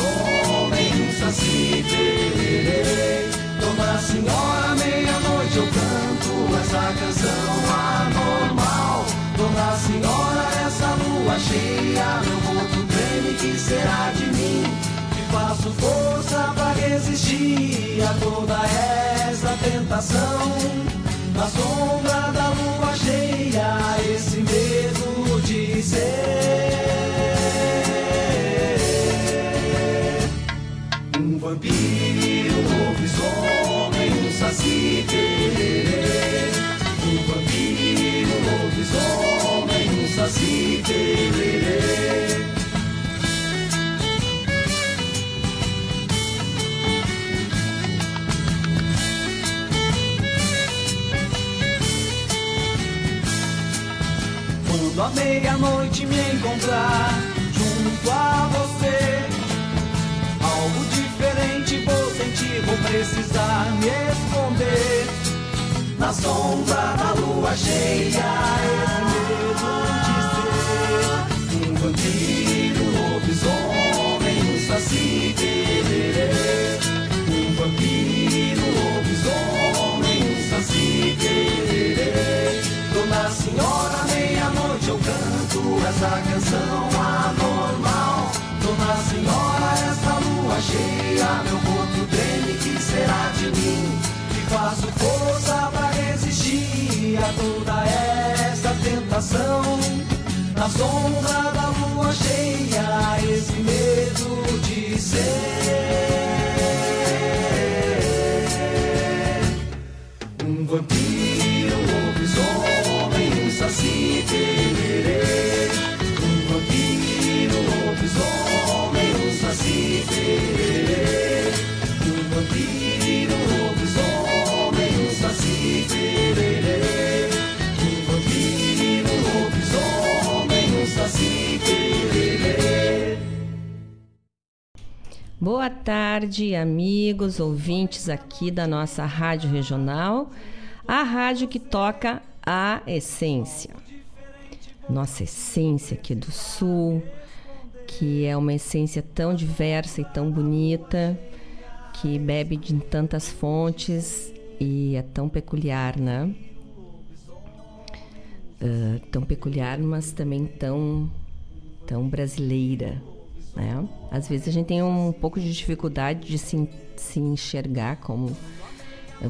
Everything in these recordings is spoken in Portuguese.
um lobisomem, um saci pererê. Dona Senhora, meia-noite eu canto essa canção anormal. Dona Senhora, essa lua cheia, meu corpo treme, que será de mim? Que faço força pra resistir a toda essa tentação. Na sombra da lua cheia, esse medo de ser vampiro, um lobisomem, um saci pererê. Um vampiro, um lobisomem, um saci pererê. Quando a meia-noite me encontrar junto a você, diferente vou sentir, vou precisar me esconder. Na sombra da lua cheia, esse medo de ser um vampiro, um lobisomem, um saci pererê. Um vampiro, um lobisomem, um saci pererê. Dona Senhora, meia-noite eu canto essa canção cheia, meu corpo treme, que será de mim? Que faço força pra resistir a toda essa tentação. Na sombra da lua cheia, esse medo de ser Boa tarde, amigos, ouvintes aqui da nossa rádio regional, a rádio que toca a essência. Nossa essência aqui do Sul, que é uma essência tão diversa e tão bonita, que bebe de tantas fontes e é tão peculiar, né? Ah, tão peculiar, mas também tão, tão brasileira, né? Às vezes a gente tem um pouco de dificuldade de se, se enxergar como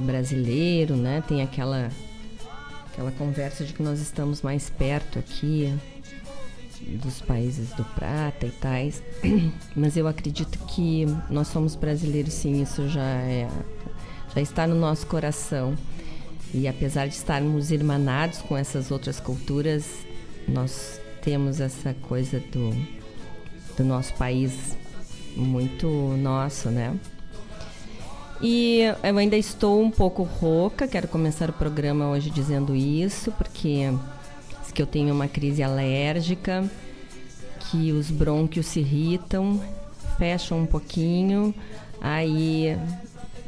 brasileiro, né? Tem aquela aquela conversa de que nós estamos mais perto aqui dos países do prata e tais, mas eu acredito que nós somos brasileiros sim, isso já é já está no nosso coração. E apesar de estarmos irmanados com essas outras culturas, nós temos essa coisa do do nosso país muito nosso, né? E eu ainda estou um pouco rouca, quero começar o programa hoje dizendo isso, porque que eu tenho uma crise alérgica, que os brônquios se irritam, fecham um pouquinho, aí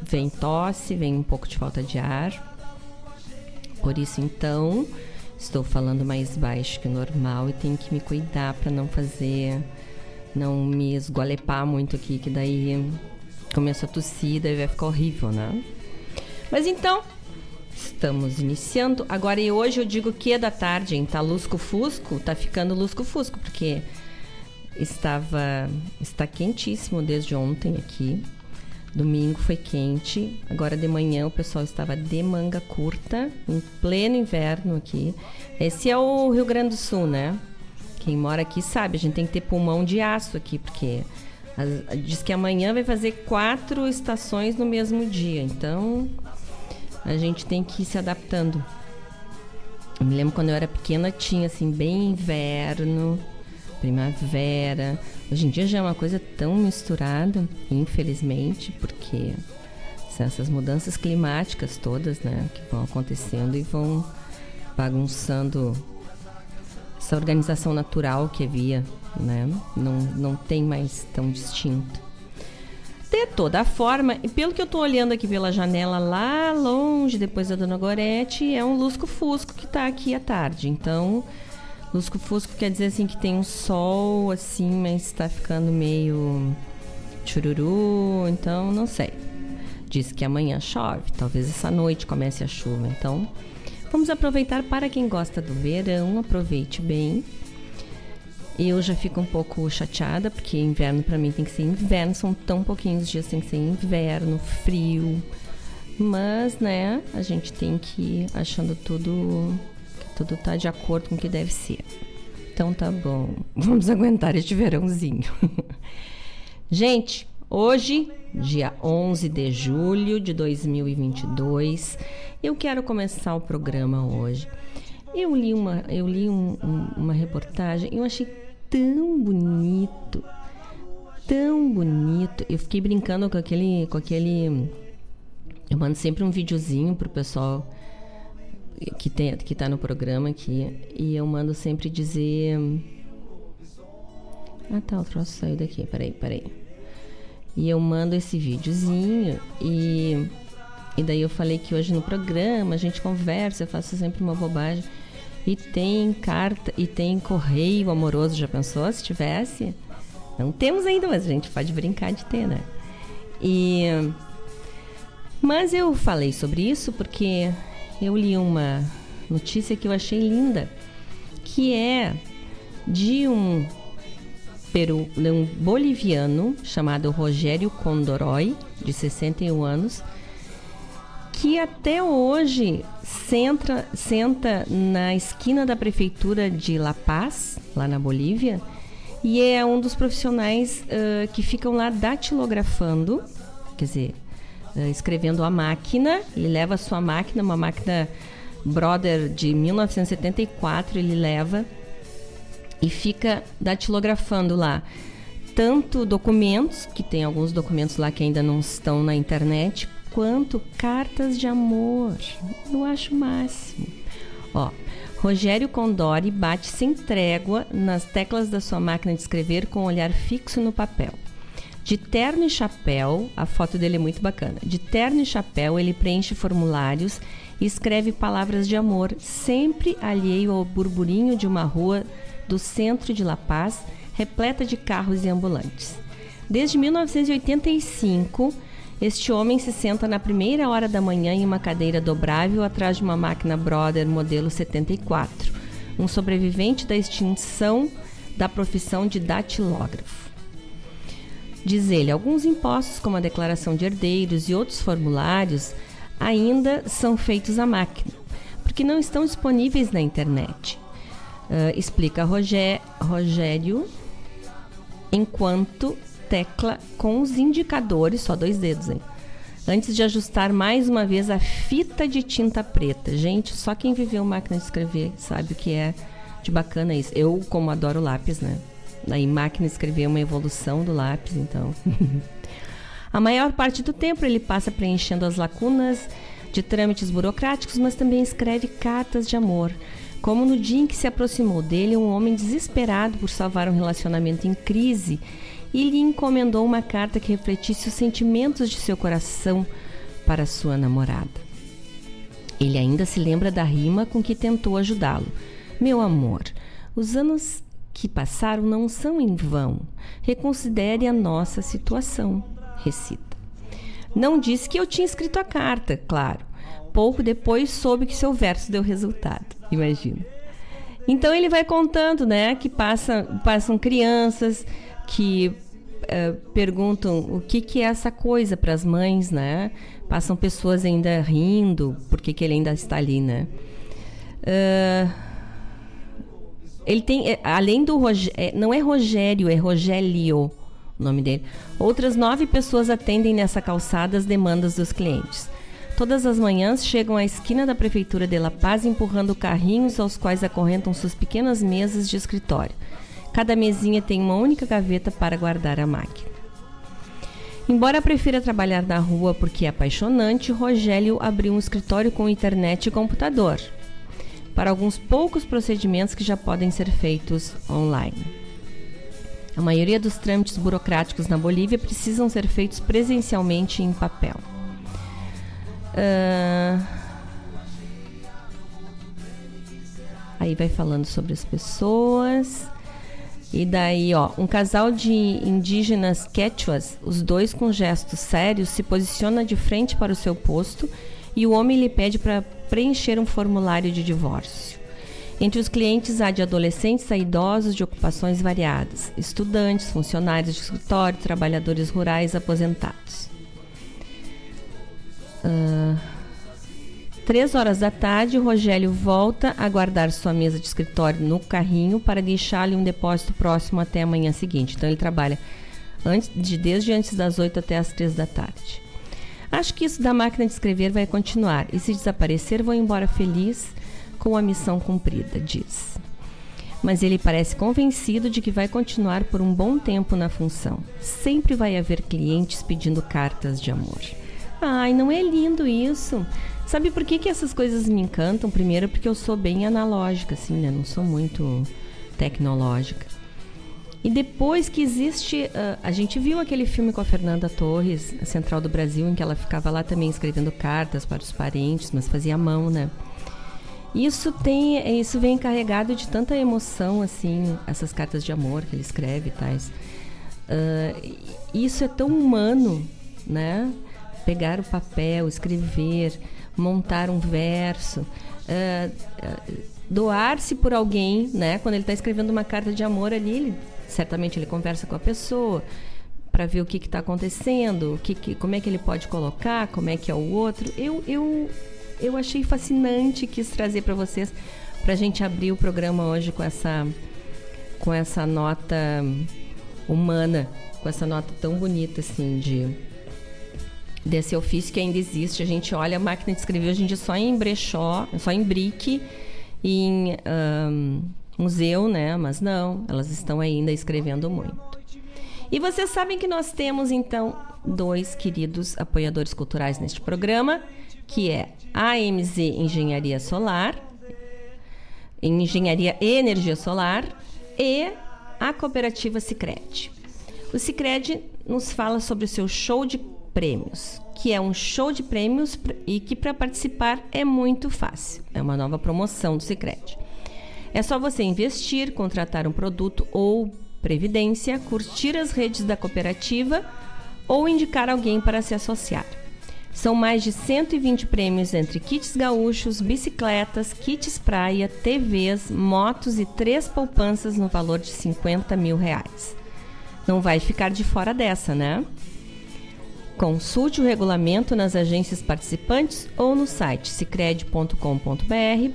vem tosse, vem um pouco de falta de ar. Por isso, então, estou falando mais baixo que o normal e tenho que me cuidar para não fazer não me esgualepar muito aqui, que daí começo a tossir, daí vai ficar horrível, né? Mas então, estamos iniciando. Agora e hoje eu digo que é da tarde, hein? Tá lusco-fusco, tá ficando lusco-fusco, porque estava está quentíssimo desde ontem aqui. Domingo foi quente, agora de manhã o pessoal estava de manga curta, em pleno inverno aqui. Esse é o Rio Grande do Sul, né? Quem mora aqui sabe, a gente tem que ter pulmão de aço aqui, porque as- diz que amanhã vai fazer quatro estações no mesmo dia. Então a gente tem que ir se adaptando. Eu me lembro quando eu era pequena tinha assim bem inverno, primavera. Hoje em dia já é uma coisa tão misturada, infelizmente, porque são essas mudanças climáticas todas, né, que vão acontecendo e vão bagunçando essa organização natural que havia, né? Não, não tem mais tão distinto. De toda forma, e pelo que eu estou olhando aqui pela janela lá longe, depois da Dona Gorete, é um lusco-fusco que está aqui à tarde. Então, lusco-fusco quer dizer assim que tem um sol assim, mas está ficando meio chururu, então não sei. Diz que amanhã chove, talvez essa noite comece a chuva. Então, vamos aproveitar para quem gosta do verão, aproveite bem. Eu já fico um pouco chateada, porque inverno para mim tem que ser inverno, são tão pouquinhos dias, tem que ser inverno, frio. Mas, né, a gente tem que ir achando tudo que tudo tá de acordo com o que deve ser. Então tá bom, vamos aguentar este verãozinho. gente, hoje, dia 11 de julho de 2022, eu quero começar o programa hoje. Eu li uma, eu li um, um, uma reportagem, eu achei tão bonito, tão bonito. Eu fiquei brincando com aquele, com aquele. Eu mando sempre um videozinho pro pessoal que tem, que tá no programa aqui e eu mando sempre dizer. Ah tá, o troço saiu daqui. Peraí, peraí. E eu mando esse videozinho e e daí eu falei que hoje no programa a gente conversa, eu faço sempre uma bobagem. E tem carta e tem correio amoroso, já pensou se tivesse? Não temos ainda, mas a gente pode brincar de ter, né? E mas eu falei sobre isso porque eu li uma notícia que eu achei linda, que é de um peru, um boliviano chamado Rogério Condoroy, de 61 anos, que até hoje senta, senta na esquina da prefeitura de La Paz, lá na Bolívia, e é um dos profissionais uh, que ficam lá datilografando, quer dizer, uh, escrevendo a máquina. Ele leva a sua máquina, uma máquina Brother de 1974, ele leva e fica datilografando lá tanto documentos, que tem alguns documentos lá que ainda não estão na internet, quanto cartas de amor. Eu acho o máximo. Ó, Rogério Condori bate sem trégua nas teclas da sua máquina de escrever com um olhar fixo no papel. De terno e chapéu, a foto dele é muito bacana. De terno e chapéu, ele preenche formulários e escreve palavras de amor, sempre alheio ao burburinho de uma rua do centro de La Paz, repleta de carros e ambulantes. Desde 1985, este homem se senta na primeira hora da manhã em uma cadeira dobrável atrás de uma máquina Brother modelo 74, um sobrevivente da extinção da profissão de datilógrafo. Diz ele, alguns impostos, como a declaração de herdeiros e outros formulários, ainda são feitos à máquina, porque não estão disponíveis na internet. Uh, explica Rogé, Rogério, enquanto tecla com os indicadores, só dois dedos, hein? Antes de ajustar mais uma vez a fita de tinta preta. Gente, só quem viveu máquina de escrever sabe o que é de bacana isso. Eu, como adoro lápis, né? Aí máquina de escrever é uma evolução do lápis, então. a maior parte do tempo ele passa preenchendo as lacunas de trâmites burocráticos, mas também escreve cartas de amor. Como no dia em que se aproximou dele um homem desesperado por salvar um relacionamento em crise e lhe encomendou uma carta que refletisse os sentimentos de seu coração para sua namorada. Ele ainda se lembra da rima com que tentou ajudá-lo. Meu amor, os anos que passaram não são em vão. Reconsidere a nossa situação, recita. Não disse que eu tinha escrito a carta, claro. Pouco depois soube que seu verso deu resultado. Imagina. Então ele vai contando, né, que passa, passam crianças que uh, perguntam o que, que é essa coisa para as mães, né? Passam pessoas ainda rindo, porque que ele ainda está ali, né? Uh, ele tem, eh, além do Rogério, não é Rogério, é Rogélio o nome dele. Outras nove pessoas atendem nessa calçada as demandas dos clientes. Todas as manhãs chegam à esquina da prefeitura de La Paz empurrando carrinhos aos quais acorrentam suas pequenas mesas de escritório. Cada mesinha tem uma única gaveta para guardar a máquina. Embora prefira trabalhar na rua porque é apaixonante, Rogério abriu um escritório com internet e computador para alguns poucos procedimentos que já podem ser feitos online. A maioria dos trâmites burocráticos na Bolívia precisam ser feitos presencialmente em papel. Uh... Aí vai falando sobre as pessoas. E daí, ó, um casal de indígenas quechuas, os dois com gestos sérios, se posiciona de frente para o seu posto e o homem lhe pede para preencher um formulário de divórcio. Entre os clientes há de adolescentes a idosos de ocupações variadas, estudantes, funcionários de escritório, trabalhadores rurais, aposentados. Uh, três horas da tarde, Rogério volta a guardar sua mesa de escritório no carrinho para deixar-lhe um depósito próximo até a manhã seguinte. Então ele trabalha antes de, desde antes das oito até as três da tarde. Acho que isso da máquina de escrever vai continuar e se desaparecer vou embora feliz com a missão cumprida, diz. Mas ele parece convencido de que vai continuar por um bom tempo na função. Sempre vai haver clientes pedindo cartas de amor. Ai, não é lindo isso? Sabe por que, que essas coisas me encantam? Primeiro, porque eu sou bem analógica, assim, né? Não sou muito tecnológica. E depois que existe. Uh, a gente viu aquele filme com a Fernanda Torres, Central do Brasil, em que ela ficava lá também escrevendo cartas para os parentes, mas fazia a mão, né? Isso tem, isso vem carregado de tanta emoção, assim, essas cartas de amor que ele escreve e tais. Uh, isso é tão humano, né? Pegar o papel, escrever, montar um verso, uh, doar-se por alguém, né? Quando ele está escrevendo uma carta de amor ali, ele, certamente ele conversa com a pessoa para ver o que está acontecendo, que, que, como é que ele pode colocar, como é que é o outro. Eu, eu, eu achei fascinante, quis trazer para vocês, para a gente abrir o programa hoje com essa, com essa nota humana, com essa nota tão bonita assim de desse ofício que ainda existe. A gente olha a máquina de escrever hoje em dia só em brechó, só em brique, em um, museu, né? Mas não, elas estão ainda escrevendo muito. E vocês sabem que nós temos então dois queridos apoiadores culturais neste programa, que é a AMZ Engenharia Solar, Engenharia e Energia Solar e a cooperativa Sicredi. O Sicredi nos fala sobre o seu show de prêmios, que é um show de prêmios e que para participar é muito fácil. É uma nova promoção do Sicredi. É só você investir, contratar um produto ou previdência, curtir as redes da cooperativa ou indicar alguém para se associar. São mais de 120 prêmios entre kits gaúchos, bicicletas, kits praia, TVs, motos e três poupanças no valor de 50 mil reais. Não vai ficar de fora dessa, né? Consulte o regulamento nas agências participantes ou no site cicred.com.br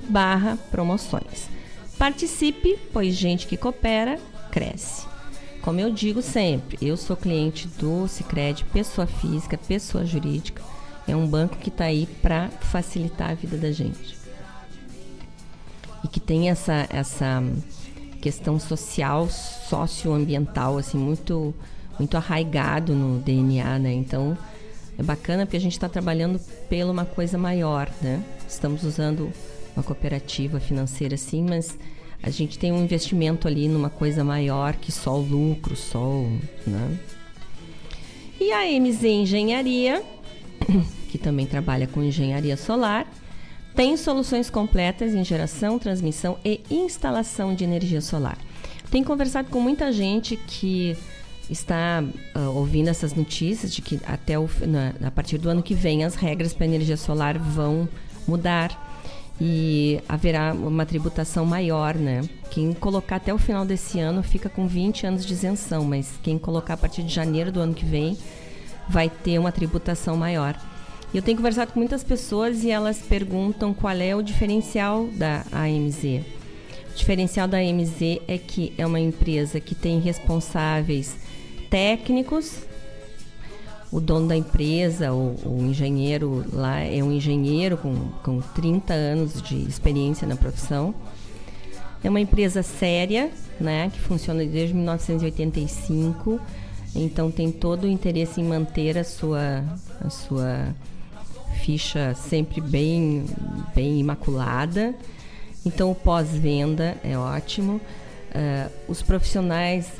barra promoções. Participe, pois gente que coopera, cresce. Como eu digo sempre, eu sou cliente do Cicred, pessoa física, pessoa jurídica. É um banco que está aí para facilitar a vida da gente. E que tem essa, essa questão social, socioambiental, assim, muito muito arraigado no DNA, né? Então é bacana porque a gente está trabalhando pela uma coisa maior, né? Estamos usando uma cooperativa financeira assim, mas a gente tem um investimento ali numa coisa maior que só o lucro, só o, né? E a MZ Engenharia, que também trabalha com engenharia solar, tem soluções completas em geração, transmissão e instalação de energia solar. Tem conversado com muita gente que está uh, ouvindo essas notícias de que até o, na, a partir do ano que vem as regras para energia solar vão mudar e haverá uma tributação maior, né? Quem colocar até o final desse ano fica com 20 anos de isenção, mas quem colocar a partir de janeiro do ano que vem vai ter uma tributação maior. Eu tenho conversado com muitas pessoas e elas perguntam qual é o diferencial da AMZ. O diferencial da AMZ é que é uma empresa que tem responsáveis técnicos o dono da empresa, o, o, engenheiro lá é um engenheiro com, com 30 anos de experiência na profissão. É uma empresa séria, né, que funciona desde 1985, então tem todo o interesse em manter a sua, a sua ficha sempre bem, bem imaculada. Então o pós-venda é ótimo. Uh, os profissionais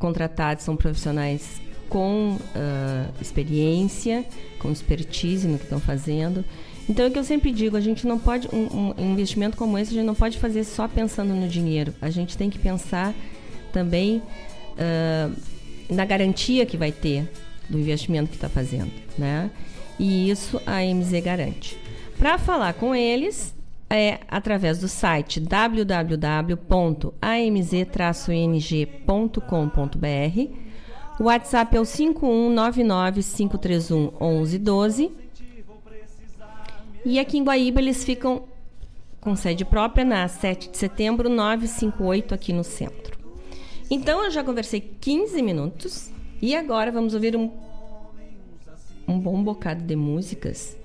contratados são profissionais com uh, experiência, com expertise no que estão fazendo. Então é o que eu sempre digo, a gente não pode um, um, investimento como esse a gente não pode fazer só pensando no dinheiro. A gente tem que pensar também uh, na garantia que vai ter do investimento que está fazendo, né? E isso a MZ garante. Para falar com eles é através do site www.amz-ing.com.br. O WhatsApp é o 5199-531-1112. E aqui em Guaíba eles ficam com sede própria na 7 de setembro 958 aqui no centro. Então eu já conversei 15 minutos e agora vamos ouvir um, um bom bocado de músicas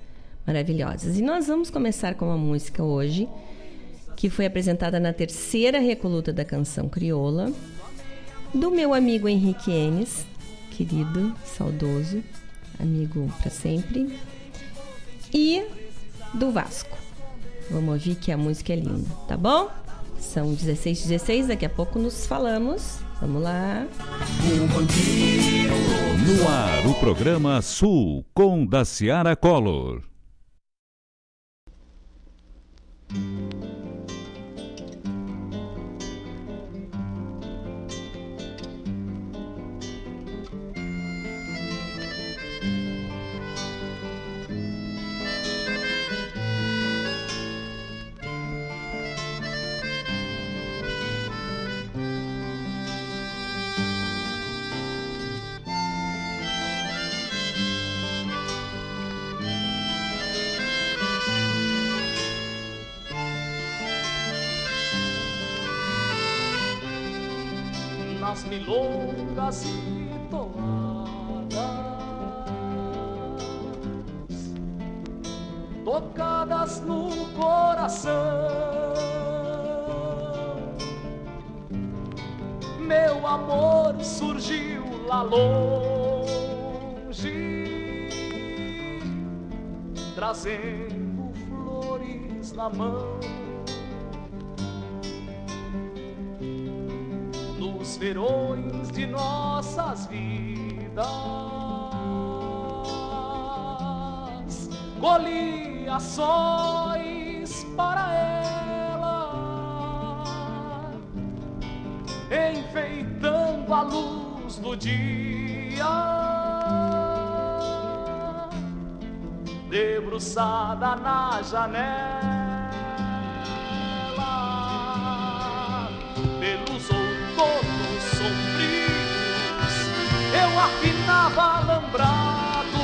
maravilhosas. E nós vamos começar com uma música hoje que foi apresentada na terceira recoluta da canção crioula do meu amigo Henrique Enes, querido, saudoso, amigo para sempre, e do Vasco. Vamos ouvir que a música é linda, tá bom? São 16 16, daqui a pouco nos falamos. Vamos lá. No ar, o programa Sul com Daciara Collor. E toadas, tocadas no coração. Meu amor surgiu lá longe, trazendo flores na mão. Verões de nossas vidas. Colhi ações para ela, enfeitando a luz do dia. Debruçada na janela alambrados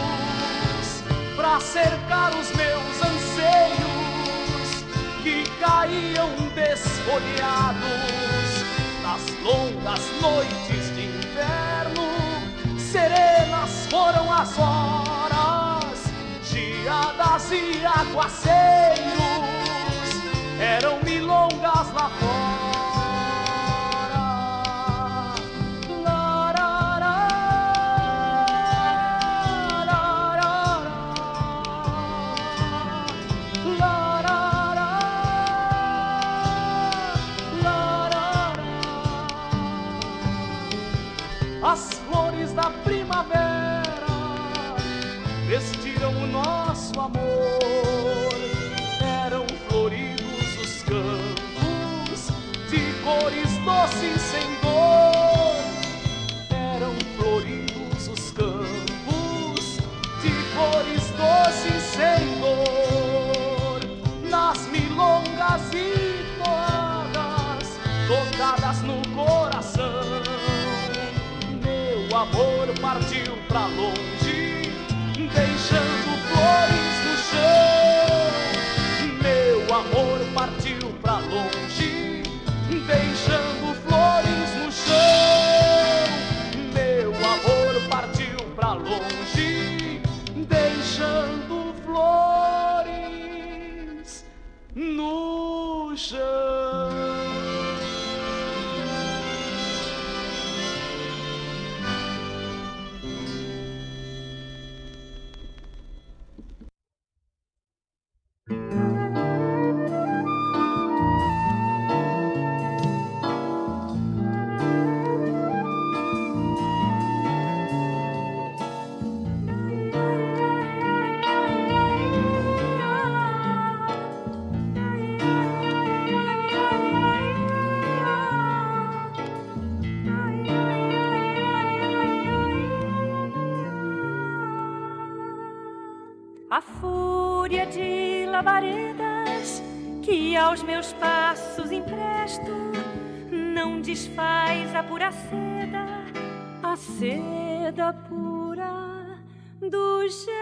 para cercar os meus anseios que caíam desfolhados nas longas noites de inverno. Serenas foram as horas, geadas e aguaceiros, eram milongas lá fora. aos meus passos empresto, não desfaz a pura seda, a seda pura do jeito.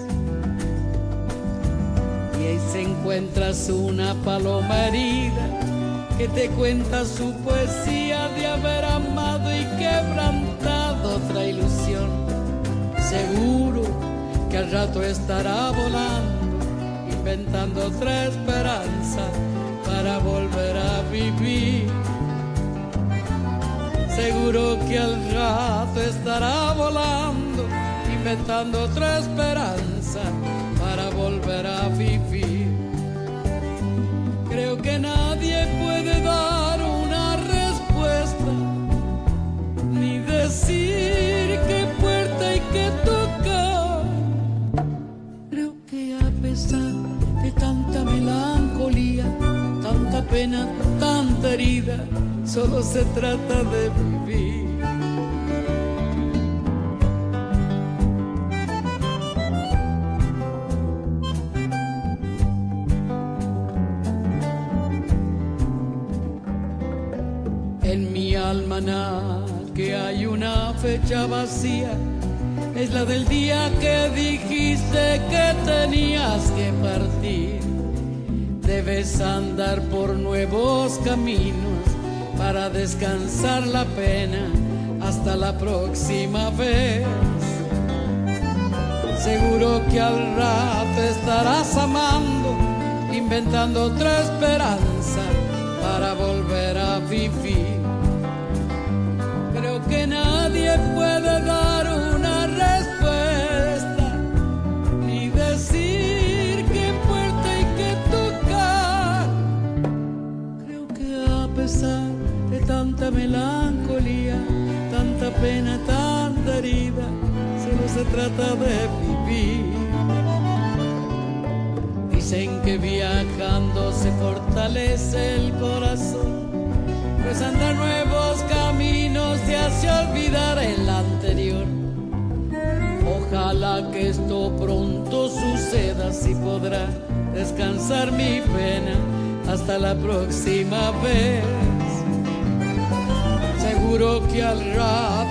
encuentras una paloma herida que te cuenta su poesía de haber amado y quebrantado otra ilusión. Seguro que al rato estará volando, inventando otra esperanza para volver a vivir. Seguro que al rato estará volando, inventando otra esperanza solo se trata de vivir. que hay una fecha vacía. Es la del día que dijiste que tenías que partir. Debes andar por nuevos caminos descansar la pena hasta la próxima vez. Seguro que al rato estarás amando, inventando otra esperanza para volver a vivir pena, tanta herida, solo se trata de vivir. Dicen que viajando se fortalece el corazón pues andar nuevos caminos te hace olvidar el anterior. Ojalá que esto pronto suceda, si podrá descansar mi pena hasta la próxima vez. Seguro que al rato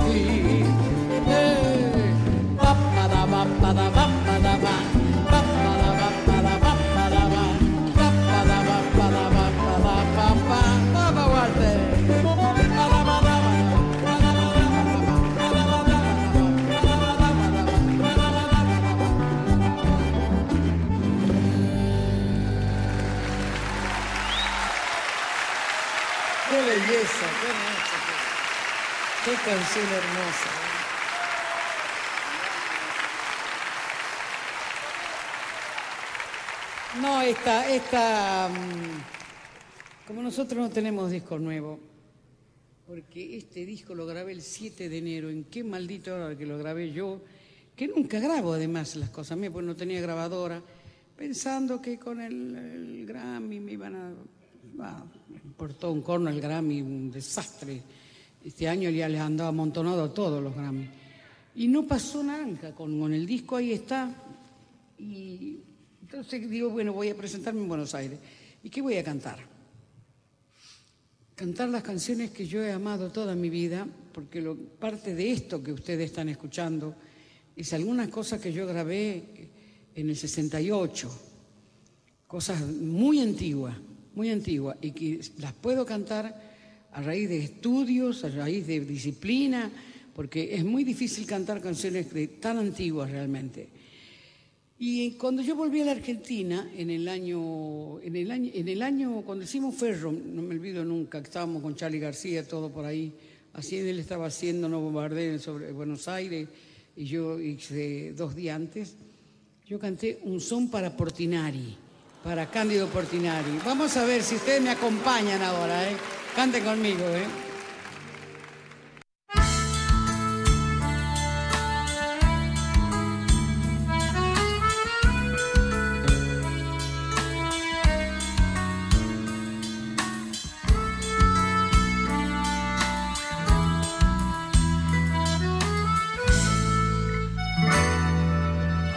canción hermosa. No, esta, esta, mm, como nosotros no tenemos disco nuevo, porque este disco lo grabé el 7 de enero, en qué maldito hora que lo grabé yo, que nunca grabo además las cosas mías, porque no tenía grabadora, pensando que con el, Grammy me iban a... Ah, me importó un corno el Grammy, un desastre este año ya les han dado amontonado todos los Grammy. Y no pasó nada con, el disco ahí está. Y entonces digo, bueno, voy a presentarme en Buenos Aires. ¿Y qué voy a cantar? Cantar las canciones que yo he amado toda mi vida, porque lo, parte de esto que ustedes están escuchando es algunas cosas que yo grabé en el 68, cosas muy antiguas, muy antiguas, y que las puedo cantar a raíz de estudios, a raíz de disciplina, porque es muy difícil cantar canciones tan antiguas realmente. Y cuando yo volví a la Argentina, en el año, en el año, en el año cuando hicimos Ferro, no me olvido nunca, que estábamos con Charlie García, todo por ahí, así él estaba haciendo No Bombardeo sobre Buenos Aires, y yo dos días antes, yo canté un son para Portinari, para Cándido Portinari. Vamos a ver si ustedes me acompañan ahora, ¿eh? Canten conmigo, ¿eh?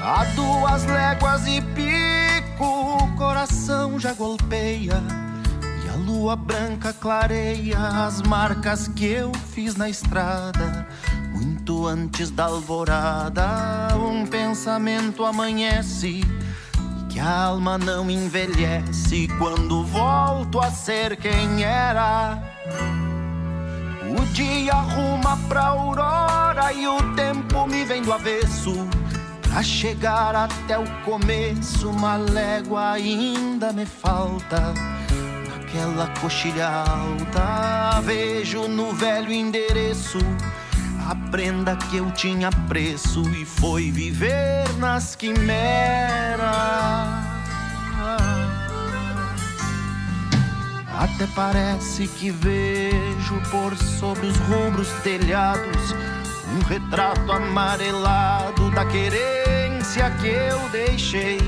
A duas léguas e coração já golpeia E a lua branca clareia as marcas que eu fiz na estrada Muito antes da alvorada um pensamento amanhece e Que a alma não envelhece quando volto a ser quem era o dia arruma pra aurora e o tempo me vem do avesso. Pra chegar até o começo, uma légua ainda me falta. Naquela coxilha alta, vejo no velho endereço a prenda que eu tinha preço e foi viver nas quimeras. Até parece que vejo por sobre os rubros telhados um retrato amarelado da querência que eu deixei.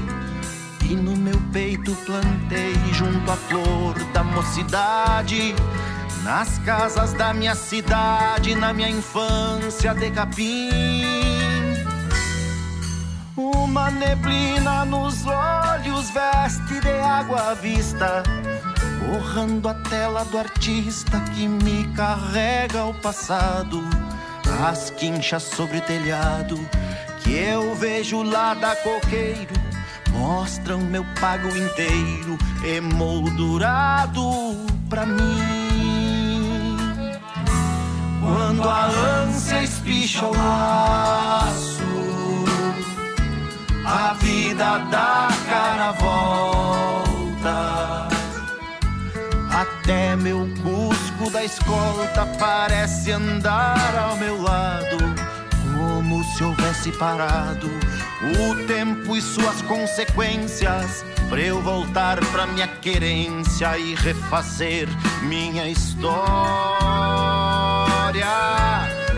E no meu peito plantei junto à flor da mocidade. Nas casas da minha cidade, na minha infância de capim. Uma neblina nos olhos veste de água à vista borrando a tela do artista que me carrega ao passado. As quinchas sobre o telhado que eu vejo lá da coqueiro mostram meu pago inteiro emoldurado pra mim. Quando a ânsia espicha o laço, a vida dá cara volta. Até meu da escolta parece andar ao meu lado, como se houvesse parado o tempo e suas consequências, pra eu voltar pra minha querência e refazer minha história.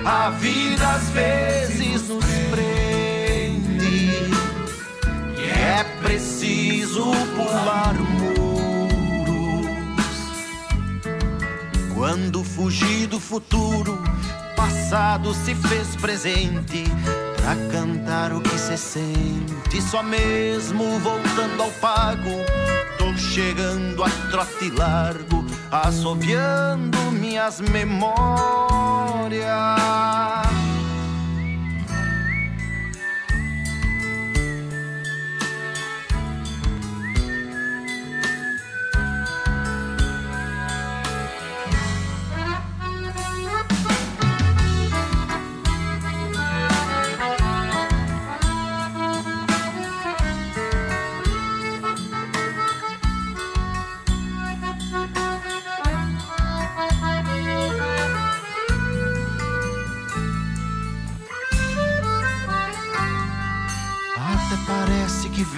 A vida às vezes nos prende, e é preciso pular muros. Quando fugi do futuro, passado se fez presente pra cantar o que se sente. Só mesmo voltando ao pago, tô chegando a trote largo, assobiando minhas memórias.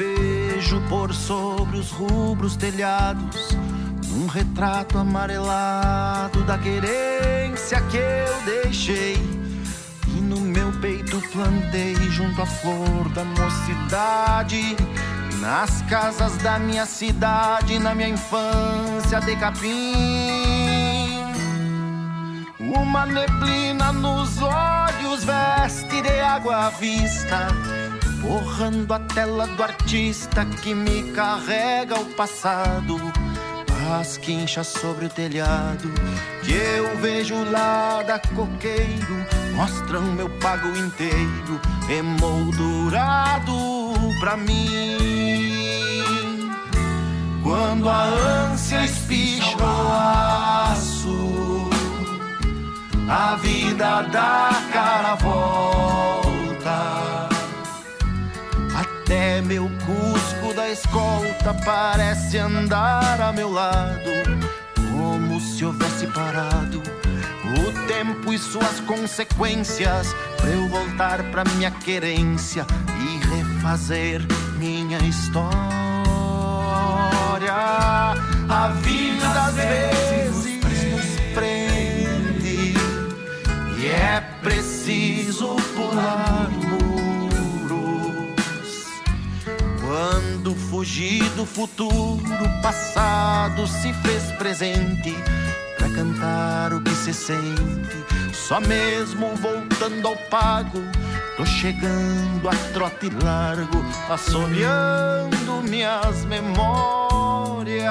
Vejo por sobre os rubros telhados um retrato amarelado da querência que eu deixei. E no meu peito plantei junto à flor da mocidade. Nas casas da minha cidade, na minha infância de capim. Uma neblina nos olhos veste de água à vista, borrando a tela do artista que me carrega ao passado. As quinchas sobre o telhado que eu vejo lá da coqueiro mostram meu pago inteiro emoldurado pra mim. Quando a ânsia espicha o laço a vida dá cara volta. Até meu cusco da escolta parece andar a meu lado, como se houvesse parado o tempo e suas consequências para eu voltar pra minha querência e refazer minha história. A vida às vezes nos prende e é preciso pular fugir do futuro, passado se fez presente pra cantar o que se sente. Só mesmo voltando ao pago, tô chegando a trote largo, assobiando minhas memórias.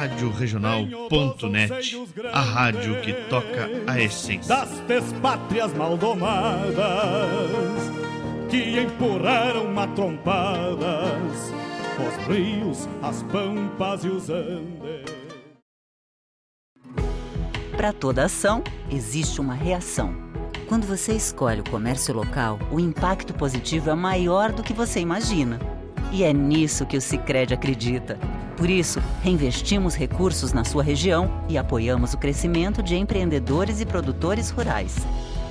radioregional.net, a rádio que toca a essência das despátrias maldomadas que empurraram matrompadas os rios, as pampas e os andes. Para toda ação, existe uma reação. Quando você escolhe o comércio local, o impacto positivo é maior do que você imagina. E é nisso que o Sicredi acredita. Por isso, reinvestimos recursos na sua região e apoiamos o crescimento de empreendedores e produtores rurais.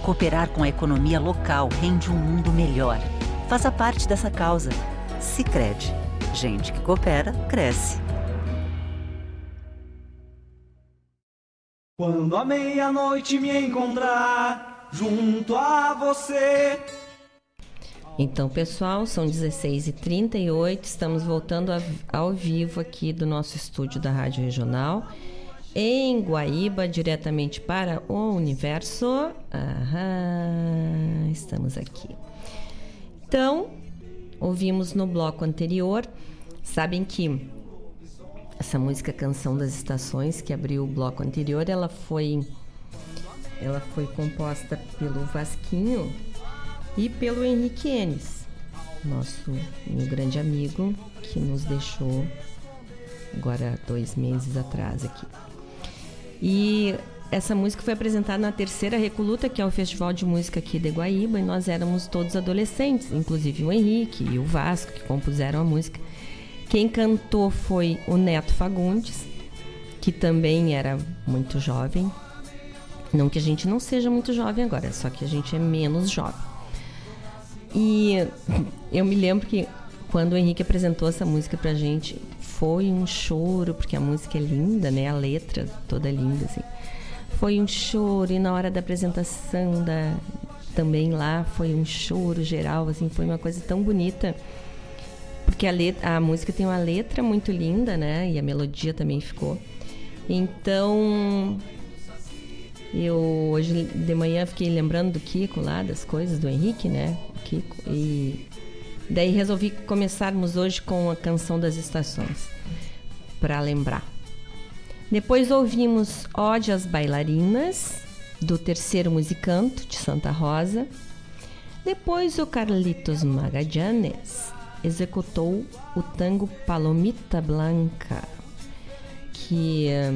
Cooperar com a economia local rende um mundo melhor. Faça parte dessa causa. Sicredi. Gente que coopera cresce. Quando a meia-noite me encontrar junto a você. Então, pessoal, são 16h38, estamos voltando ao vivo aqui do nosso estúdio da Rádio Regional, em Guaíba, diretamente para o universo. Aham, estamos aqui. Então, ouvimos no bloco anterior, sabem que essa música Canção das Estações, que abriu o bloco anterior, ela foi, ela foi composta pelo Vasquinho e pelo Henrique Enes, nosso meu grande amigo que nos deixou agora dois meses atrás aqui. E essa música foi apresentada na terceira Recoluta, que é o festival de música aqui de Guaíba, e nós éramos todos adolescentes, inclusive o Henrique e o Vasco, que compuseram a música. Quem cantou foi o Neto Fagundes, que também era muito jovem. Não que a gente não seja muito jovem agora, só que a gente é menos jovem. E eu me lembro que quando o Henrique apresentou essa música pra gente, foi um choro, porque a música é linda, né? A letra toda linda, assim. Foi um choro, e na hora da apresentação da, também lá foi um choro geral, assim, foi uma coisa tão bonita. Porque a, letra, a música tem uma letra muito linda, né? E a melodia também ficou. Então, eu hoje de manhã fiquei lembrando do Kiko lá, das coisas do Henrique, né? Kiko. E daí resolvi começarmos hoje com a canção das estações, para lembrar. Depois ouvimos Ode às Bailarinas, do Terceiro Musicanto, de Santa Rosa. Depois o Carlitos Magallanes, executou o tango Palomita Blanca, que eh,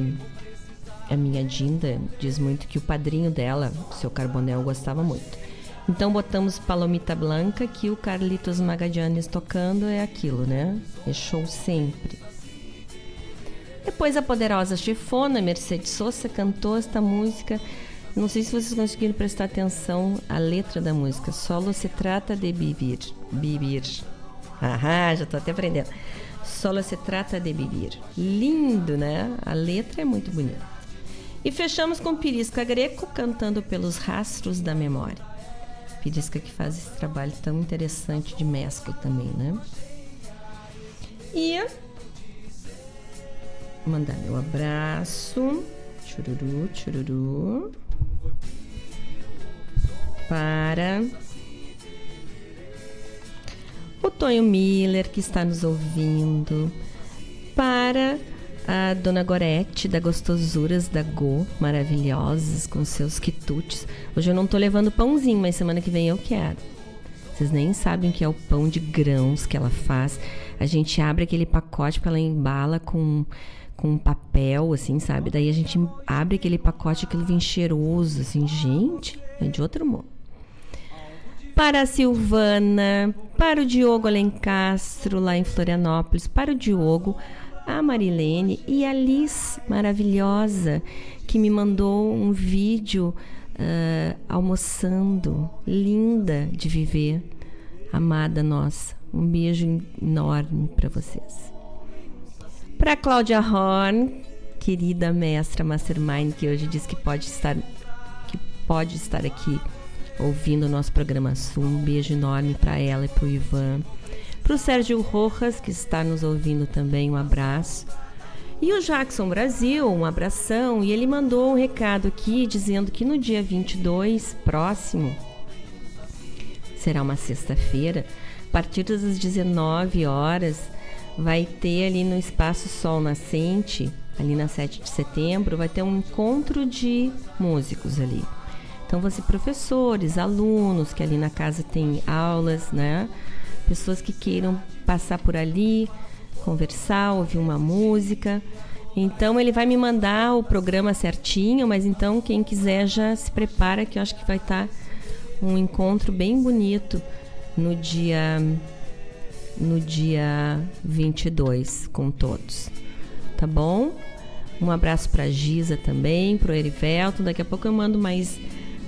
a minha Dinda diz muito que o padrinho dela, o seu Carbonel, gostava muito. Então botamos Palomita Blanca, que o Carlitos Magadianes tocando é aquilo, né? É show sempre. Depois a poderosa chefona Mercedes Sosa cantou esta música. Não sei se vocês conseguiram prestar atenção à letra da música. Solo se trata de vivir. Vivir. Ah, já tô até aprendendo. Solo se trata de vivir. Lindo, né? A letra é muito bonita. E fechamos com Pirisca Greco cantando pelos rastros da memória. Pirisca que faz esse trabalho tão interessante de mescla também, né? E mandar meu abraço. Chururu, chururu. Para o Tonho Miller, que está nos ouvindo. Para a Dona Gorete, da Gostosuras da Go, maravilhosas, com seus quitutes. Hoje eu não tô levando pãozinho, mas semana que vem eu quero. Vocês nem sabem o que é o pão de grãos que ela faz. A gente abre aquele pacote que ela embala com com papel, assim, sabe? Daí a gente abre aquele pacote, aquilo vem cheiroso, assim, gente, é de outro mundo. Para a Silvana, para o Diogo Alencastro, lá em Florianópolis, para o Diogo, a Marilene e a Liz, maravilhosa, que me mandou um vídeo uh, almoçando, linda de viver, amada nossa. Um beijo enorme para vocês. Para Cláudia Horn, querida mestra Mastermind, que hoje diz que pode estar, que pode estar aqui ouvindo o nosso programa Sul. Um beijo enorme para ela e para o Ivan. Para o Sérgio Rojas, que está nos ouvindo também, um abraço. E o Jackson Brasil, um abração. E ele mandou um recado aqui dizendo que no dia 22, próximo, será uma sexta-feira, a partir das 19 horas, vai ter ali no Espaço Sol Nascente, ali na 7 de setembro, vai ter um encontro de músicos ali. Então, você professores, alunos, que ali na casa tem aulas, né? Pessoas que queiram passar por ali, conversar, ouvir uma música. Então ele vai me mandar o programa certinho, mas então quem quiser já se prepara que eu acho que vai estar tá um encontro bem bonito no dia no dia 22 com todos. Tá bom? Um abraço para Giza também, pro Erivelto. Daqui a pouco eu mando mais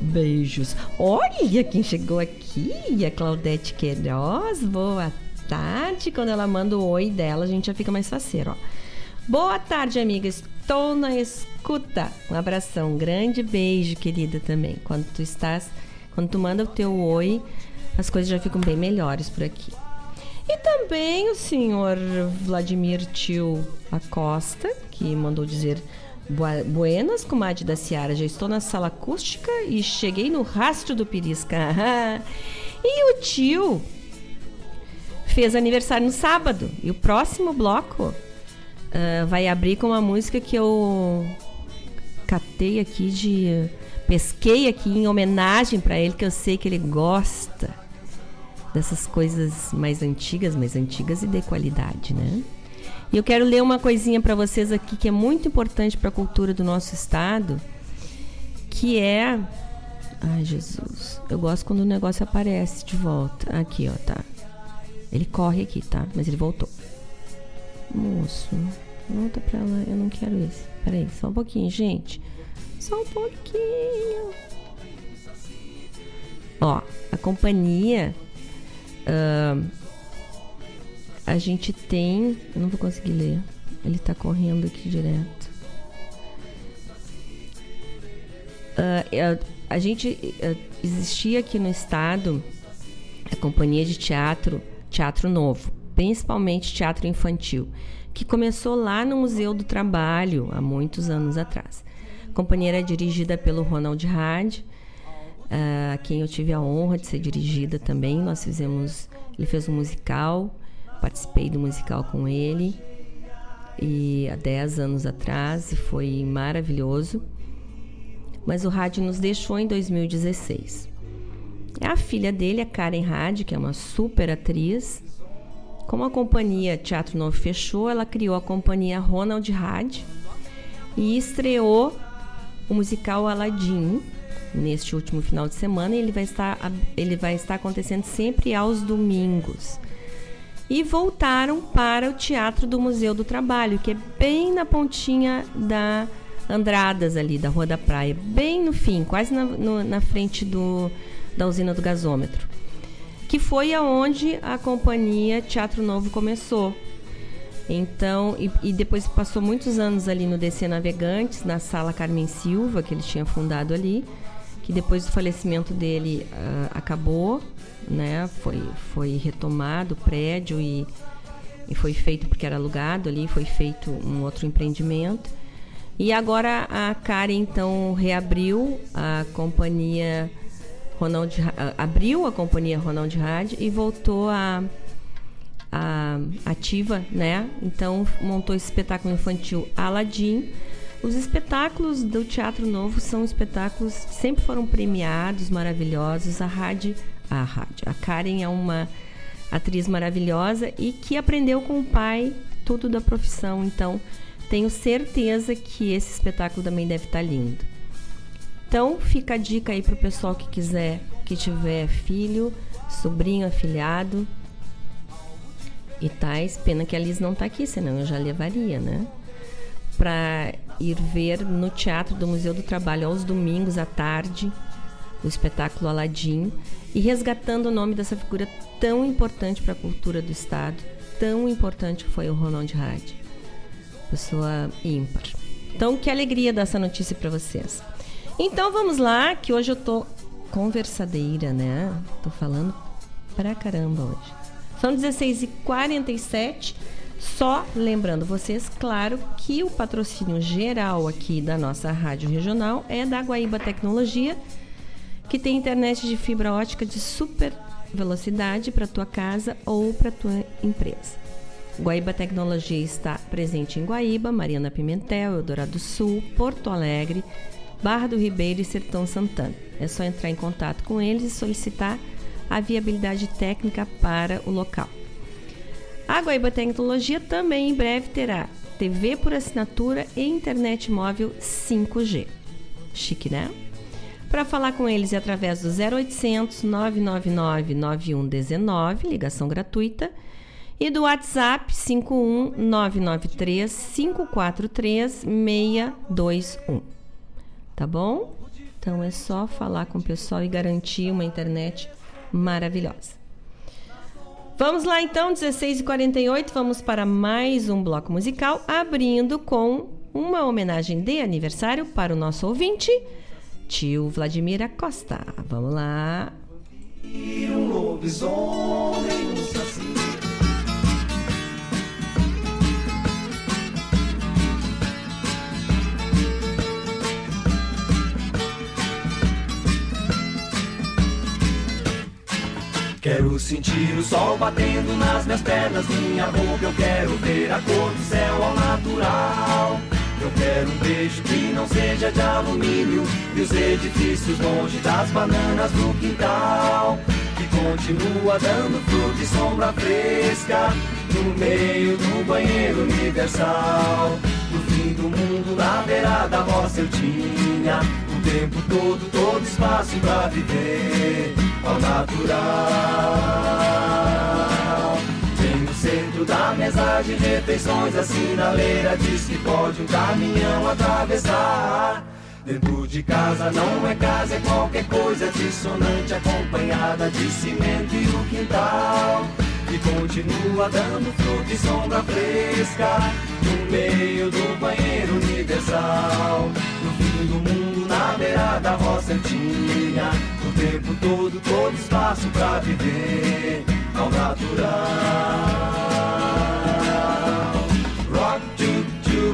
beijos. Olha quem chegou aqui, a Claudete Queiroz. Boa tarde. Quando ela manda o oi dela, a gente já fica mais faceiro, ó. Boa tarde, amiga. Estou na escuta. Um abração, um grande beijo, querida, também. Quando tu estás, quando tu manda o teu oi, as coisas já ficam bem melhores por aqui. E também o senhor Vladimir Tio Acosta, que mandou dizer Buenas, comadre da Ciara. Já estou na sala acústica e cheguei no rastro do Pirisca. e o tio fez aniversário no sábado. E o próximo bloco uh, vai abrir com uma música que eu catei aqui de. pesquei aqui em homenagem para ele, que eu sei que ele gosta dessas coisas mais antigas, mais antigas e de qualidade, né? E eu quero ler uma coisinha para vocês aqui que é muito importante para a cultura do nosso estado, que é Ai, Jesus. Eu gosto quando o negócio aparece de volta. Aqui, ó, tá. Ele corre aqui, tá? Mas ele voltou. Moço, volta pra lá. Eu não quero isso. Peraí, só um pouquinho, gente. Só um pouquinho. Ó, a companhia Uh, a gente tem. Eu não vou conseguir ler. Ele está correndo aqui direto. Uh, a gente uh, existia aqui no estado a companhia de teatro, teatro novo, principalmente teatro infantil, que começou lá no Museu do Trabalho há muitos anos atrás. A companhia era dirigida pelo Ronald Hard a ah, quem eu tive a honra de ser dirigida também. Nós fizemos, ele fez um musical, participei do musical com ele e há 10 anos atrás foi maravilhoso. Mas o rádio nos deixou em 2016. A filha dele, a Karen Hadi, que é uma super atriz, como a companhia Teatro Novo fechou, ela criou a companhia Ronald Had e estreou o musical Aladdin neste último final de semana. Ele vai estar, ele vai estar acontecendo sempre aos domingos. E voltaram para o Teatro do Museu do Trabalho, que é bem na pontinha da Andradas ali, da Rua da Praia, bem no fim, quase na, no, na frente do, da usina do gasômetro que foi aonde a companhia Teatro Novo começou. Então, e, e, depois passou muitos anos ali no DC Navegantes, na sala Carmen Silva, que ele tinha fundado ali, que depois do falecimento dele uh, acabou, né? Foi, foi retomado o prédio e, e foi feito, porque era alugado ali, foi feito um outro empreendimento. E agora a Karen, então, reabriu a companhia Ronald abriu a companhia Ronald Hard e voltou a, a ativa, né? Então montou esse espetáculo infantil Aladdin. Os espetáculos do Teatro Novo são espetáculos que sempre foram premiados, maravilhosos. A Rádio, a Rádio, a Karen é uma atriz maravilhosa e que aprendeu com o pai tudo da profissão. Então, tenho certeza que esse espetáculo também deve estar lindo. Então, fica a dica aí pro pessoal que quiser, que tiver filho, sobrinho, afilhado e tais. Pena que a Liz não tá aqui, senão eu já levaria, né? Para ir ver no Teatro do Museu do Trabalho aos domingos à tarde o espetáculo Aladim e resgatando o nome dessa figura tão importante para a cultura do estado, tão importante que foi o Ronald Hard. Pessoa ímpar. Então, que alegria dar essa notícia para vocês. Então vamos lá, que hoje eu tô conversadeira, né? Tô falando pra caramba hoje. São 16h47. Só lembrando vocês, claro, que o patrocínio geral aqui da nossa rádio regional é da Guaíba Tecnologia, que tem internet de fibra ótica de super velocidade para tua casa ou para tua empresa. Guaíba Tecnologia está presente em Guaíba, Mariana Pimentel, Eldorado Sul, Porto Alegre, Barra do Ribeiro e Sertão Santana. É só entrar em contato com eles e solicitar a viabilidade técnica para o local. A Guaíba Tecnologia também em breve terá TV por assinatura e internet móvel 5G. Chique, né? Para falar com eles é através do 0800 999 9119, ligação gratuita, e do WhatsApp 51 993 543 621 tá bom? Então é só falar com o pessoal e garantir uma internet maravilhosa. Vamos lá então, 16h48, vamos para mais um bloco musical, abrindo com uma homenagem de aniversário para o nosso ouvinte, tio Vladimir Acosta. Vamos lá. Um. Quero sentir o sol batendo nas minhas pernas, minha boca. Eu quero ver a cor do céu ao natural. Eu quero um beijo que não seja de alumínio e os edifícios longe das bananas do quintal. Que continua dando fruta e sombra fresca no meio do banheiro universal. No fim do mundo, na beira da roça eu tinha o tempo todo, todo espaço pra viver ao natural. Centro da mesa de refeições, a sinaleira diz que pode um caminhão atravessar. Dentro de casa não é casa, é qualquer coisa dissonante, acompanhada de cimento e o quintal. E continua dando fruta e sombra fresca no meio do banheiro universal. No fim do mundo, na beira da roça eu tinha o tempo todo, todo espaço pra viver ao natural.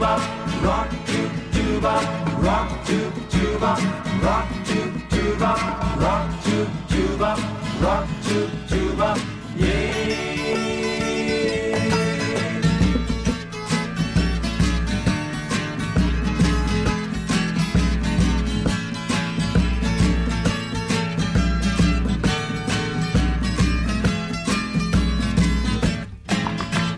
Tuba, rock to tuba, rock to tuba, rock to tuba, rock to tuba, rock to tuba, yeah.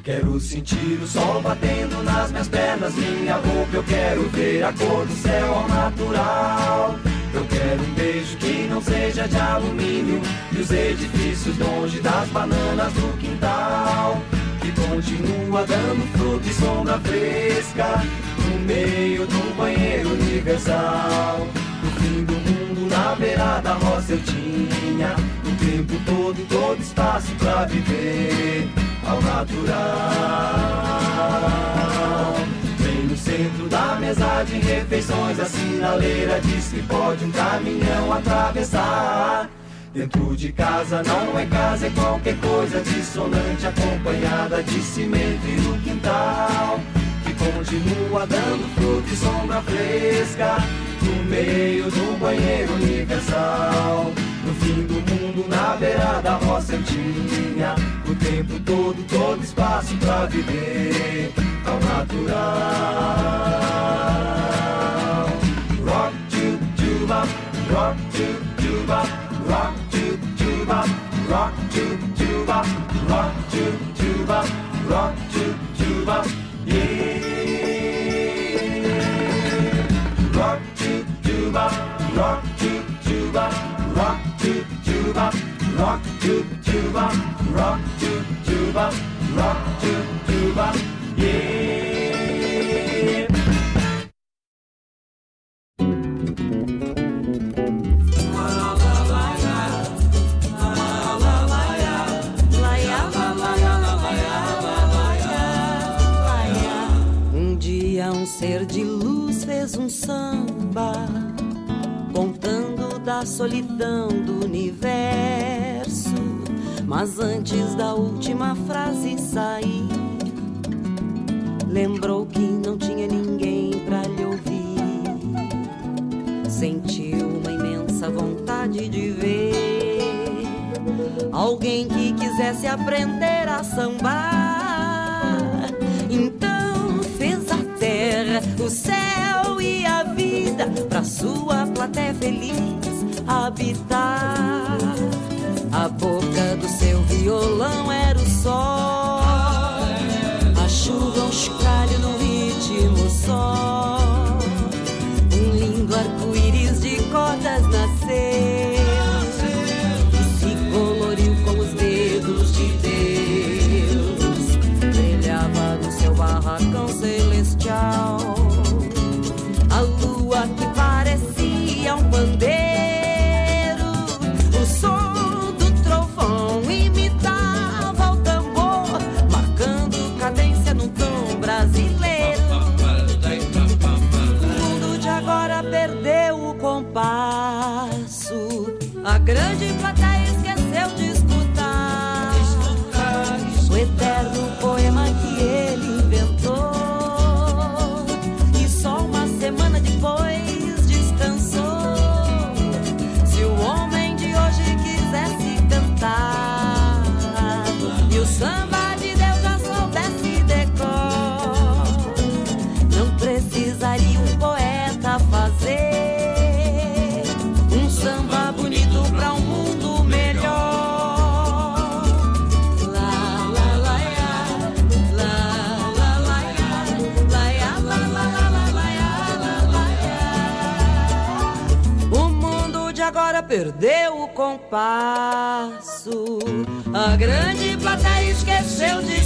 Quero sentir o sol batendo nas minhas pernas, minha roupa eu quero ver a cor do céu ao natural. Eu quero um beijo que não seja de alumínio e os edifícios longe das bananas do quintal. Que continua dando fruto e sombra fresca no meio do banheiro universal. No fim do mundo, na beira da roça eu tinha o tempo todo, todo espaço pra viver ao natural. Bem no centro da mesa de refeições, a sinaleira diz que pode um caminhão atravessar. Dentro de casa não é casa, é qualquer coisa dissonante, acompanhada de cimento e no quintal. Que continua dando fruto e sombra fresca no meio do banheiro universal. No fim do mundo, na beira da roça, eu tinha o tempo todo, todo espaço pra viver ao natural. Rock to tuba, rock to tuba, rock to tuba, rock to tuba, rock to tuba, rock to tuba, yeah. Rock to tuba, rock to tuba, tuba, rock to tuba, rock to tuba, rock to tuba, yeah. Um dia um ser de luz fez um samba da solidão do universo. Mas antes da última frase sair, lembrou que não tinha ninguém pra lhe ouvir. Sentiu uma imensa vontade de ver alguém que quisesse aprender a sambar. Então fez a terra, o céu e a vida pra sua plateia feliz habitar. A boca do seu violão era o sol, o compasso. A grande plateia esqueceu de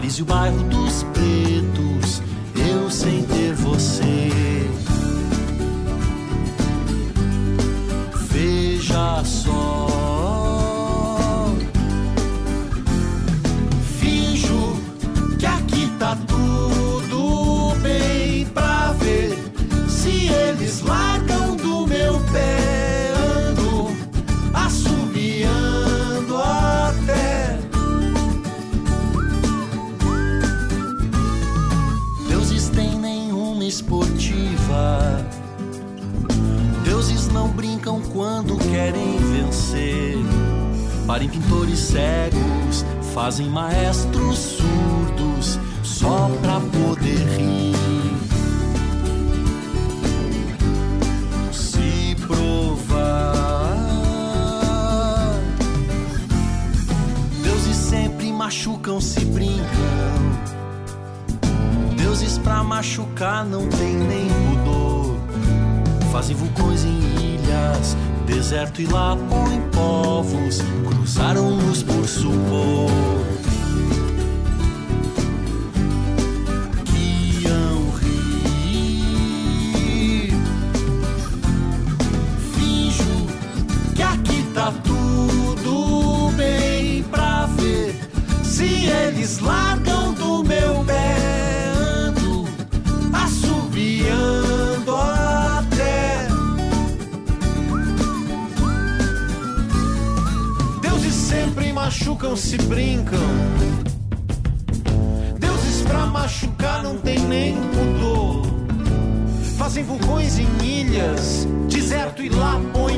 Paris e o bairro dos pretos, eu sem ter você. Fazem pintores cegos, fazem maestros surdos só pra poder rir. Se provar, deuses sempre machucam se brincam. Deuses pra machucar não tem nem pudor. Fazem vulcões em ilhas, deserto e lá por povos cruzaram-nos por supor. jogam, se brincam. Deuses pra machucar não tem nem pudor. Fazem vulcões em ilhas, deserto e lá põem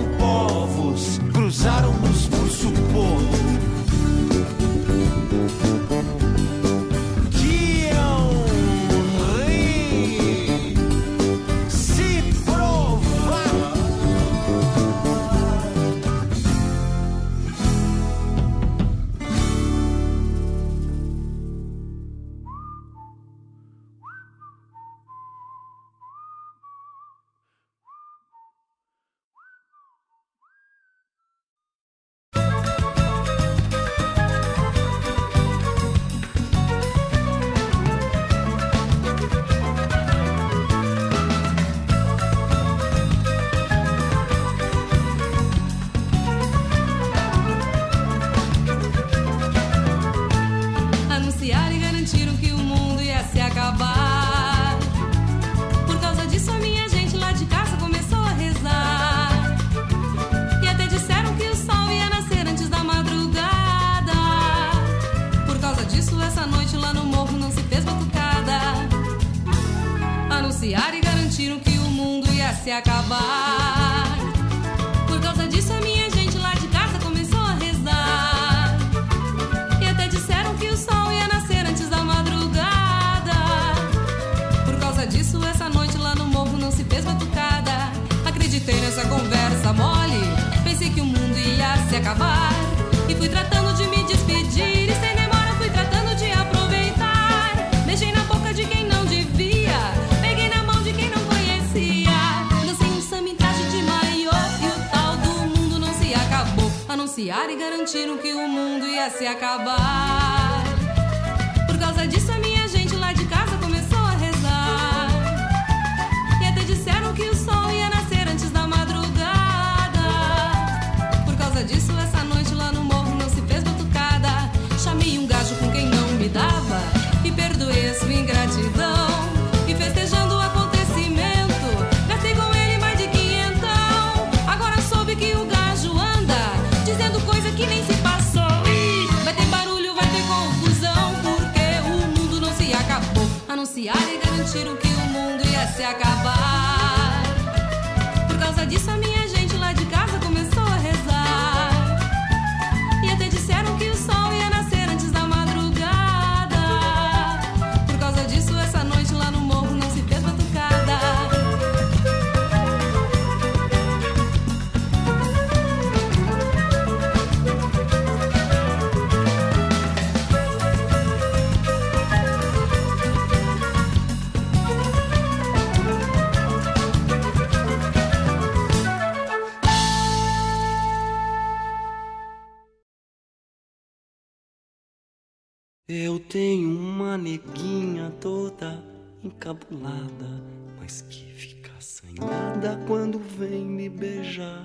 Eu tenho uma neguinha toda encabulada, mas que fica assanhada quando vem me beijar.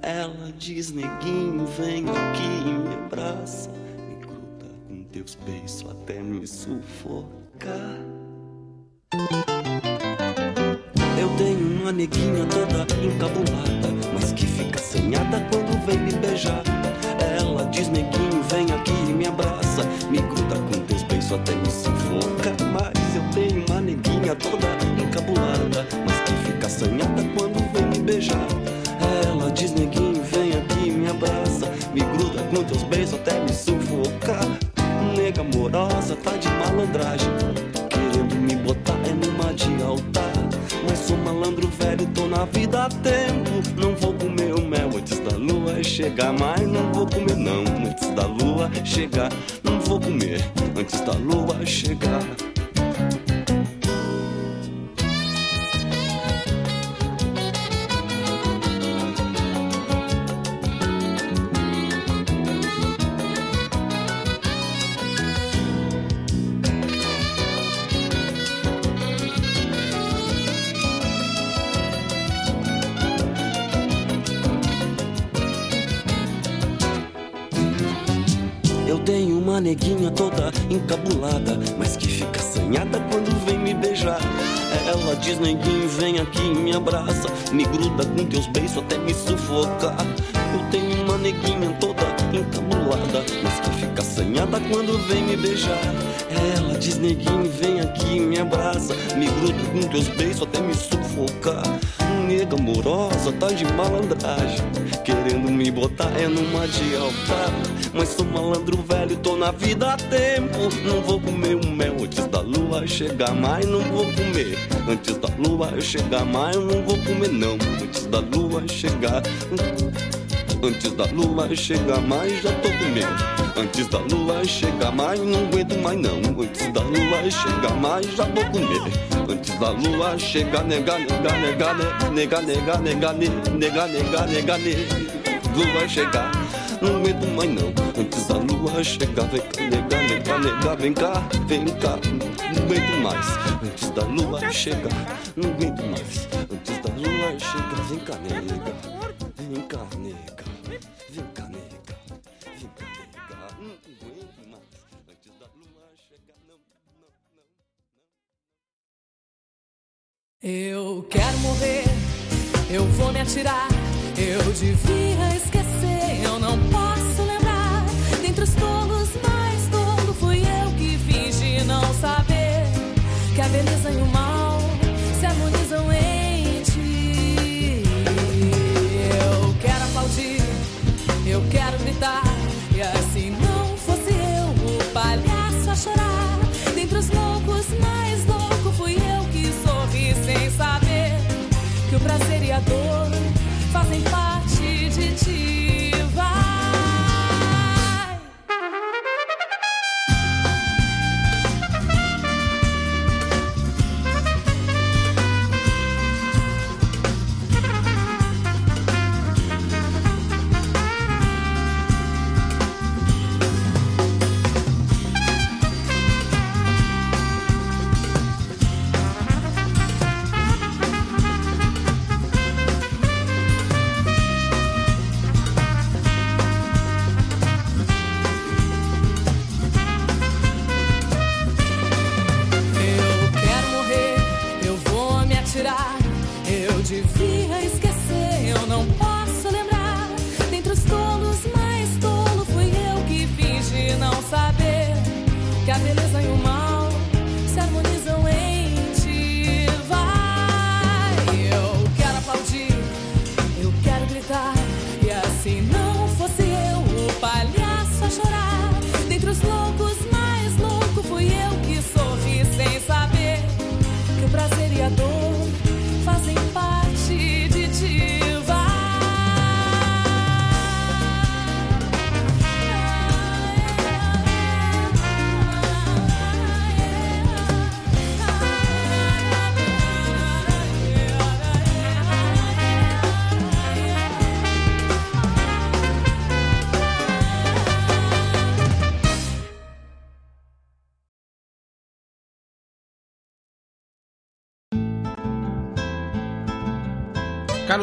Ela diz, neguinho, vem aqui e me abraça, me gruda com teus beijos até me sufocar. Eu tenho uma neguinha toda encabulada, mas que fica assanhada quando vem me beijar. Ela diz, neguinho, vem aqui me abraça, me gruda com teus beijos até me sufoca. Mas eu tenho uma neguinha toda encabulada, mas que fica assanhada quando vem me beijar. Ela diz, neguinho, vem aqui me abraça, me gruda com teus beijos até me sufocar. Nega amorosa, tá de malandragem, querendo me botar é numa de altar. Sou malandro velho, tô na vida há tempo. Não vou comer o mel antes da lua chegar. Mas não vou comer não antes da lua chegar. Não vou comer antes da lua chegar. Neguinha toda encabulada, mas que fica assanhada quando vem me beijar. Ela diz, neguinho, vem aqui e me abraça, me gruda com teus beijos até me sufocar. Eu tenho uma neguinha toda encabulada, mas que fica assanhada quando vem me beijar. Ela diz, neguinho, vem aqui e me abraça, me gruda com teus beijos até me sufocar. Nega amorosa, tá de malandragem, querendo me botar é numa de altar. Mas sou malandro velho, tô na vida há tempo. Não vou comer o mel antes da lua chegar, mas não vou comer. Antes da lua chegar, mas não vou comer não. Antes da lua chegar. Antes da lua chegar, mas já tô comendo. Antes da lua chegar, mas não aguento mais não. Antes da lua chegar, mas já vou comer. Antes da lua chegar, nega, nega, nega, nega, nega, nega, nega, nega, nega, nega, lua chegar. Não aguento mais não, antes da lua chegar Vem cá, nega, nega, nega, vem cá, vem cá. Não aguento mais, antes da lua chegar. Não aguento mais, antes da lua chegar. Vem cá, nega, vem cá, nega. Vem cá, nega, vem cá, nega. Não aguento mais, antes da lua chegar. Não, não, Eu quero morrer, eu vou me atirar. Eu devia esquecer, eu não saber que a beleza e o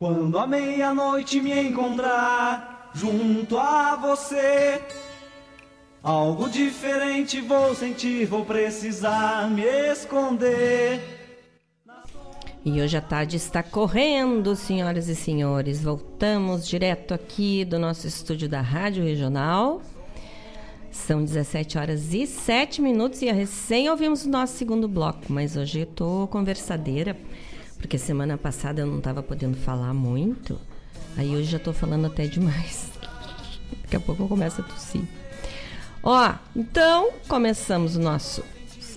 Quando a meia-noite me encontrar junto a você, algo diferente vou sentir, vou precisar me esconder. E hoje a tarde está correndo, senhoras e senhores. Voltamos direto aqui do nosso estúdio da Rádio Regional. São 17 horas e 7 minutos e recém ouvimos o nosso segundo bloco, mas hoje tô conversadeira porque semana passada eu não estava podendo falar muito. Aí hoje já estou falando até demais. Daqui a pouco eu começo a tossir. Ó, então começamos o nosso.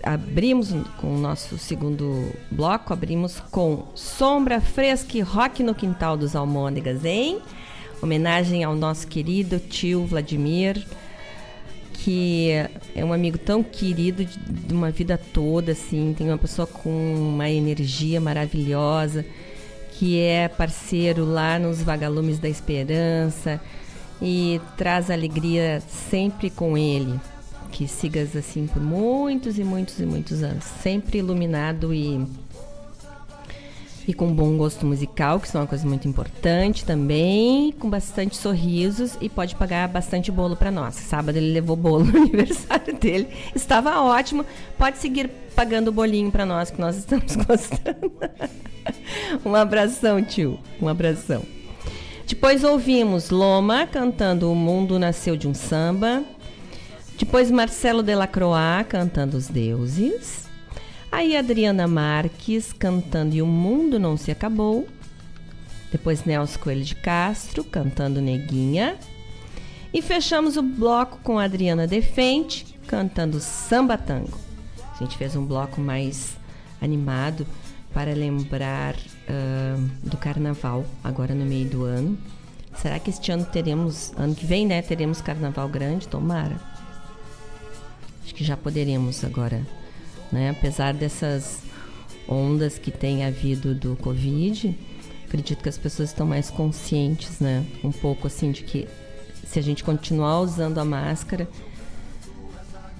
Abrimos com o nosso segundo bloco, abrimos com Sombra Fresca e Rock no Quintal dos Almôndegas, hein? Homenagem ao nosso querido tio Vladimir que é um amigo tão querido de, de, uma vida toda, assim, tem uma pessoa com uma energia maravilhosa, que é parceiro lá nos Vagalumes da Esperança e traz alegria sempre com ele. Que sigas assim por muitos e muitos e muitos anos, sempre iluminado e e com bom gosto musical, que são uma coisa muito importante também, com bastante sorrisos e pode pagar bastante bolo para nós. Sábado ele levou bolo no aniversário dele, estava ótimo. Pode seguir pagando o bolinho para nós que nós estamos gostando. um abração, tio. Um abração. Depois ouvimos Loma cantando O Mundo Nasceu de um Samba. Depois Marcelo Delacroix cantando Os Deuses. Aí Adriana Marques cantando E o Mundo Não Se Acabou. Depois Nelson Coelho de Castro cantando Neguinha. E fechamos o bloco com Adriana Defente cantando Samba Tango. A gente fez um bloco mais animado para lembrar uh, do carnaval, agora no meio do ano. Será que este ano teremos, ano que vem, né? Teremos carnaval grande? Tomara. Acho que já poderemos agora né? Apesar dessas ondas que tem havido do Covid, acredito que as pessoas estão mais conscientes, né? Um pouco assim de que se a gente continuar usando a máscara,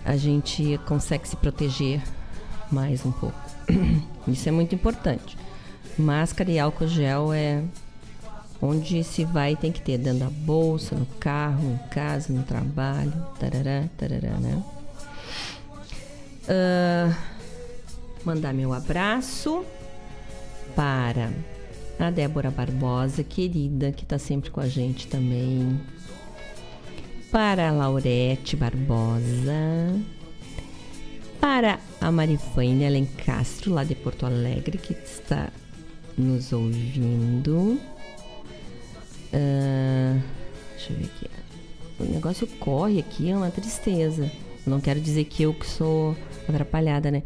a gente consegue se proteger mais um pouco. Isso é muito importante. Máscara e álcool gel é onde se vai tem que ter dentro da bolsa, no carro, em casa, no trabalho, tarará, tarará, né? Uh, mandar meu abraço para a Débora Barbosa, querida, que está sempre com a gente também. Para a Laurete Barbosa. Para a Marifane Alencastro, lá de Porto Alegre, que está nos ouvindo. Uh, deixa eu ver aqui. O negócio corre aqui, é uma tristeza. Não quero dizer que eu que sou atrapalhada, né?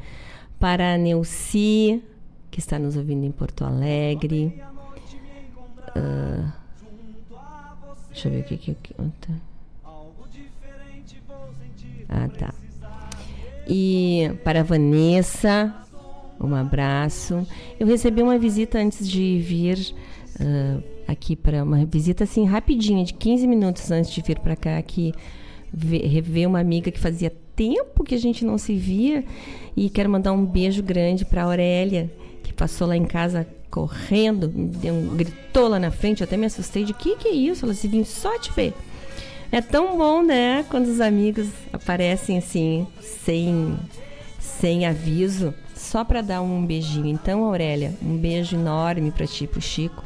Para a Neuci, que está nos ouvindo em Porto Alegre. Uh, deixa eu ver o que que. Tá. Ah, tá. E para a Vanessa, um abraço. Eu recebi uma visita antes de vir uh, aqui para uma visita assim rapidinha, de 15 minutos antes de vir para cá aqui rever uma amiga que fazia tempo que a gente não se via e quero mandar um beijo grande para Aurélia, que passou lá em casa correndo, deu um, gritou lá na frente, até me assustei de que que é isso? Ela se vim só te ver. É tão bom, né, quando os amigos aparecem assim, sem sem aviso, só para dar um beijinho. Então, Aurélia, um beijo enorme para ti, pro Chico.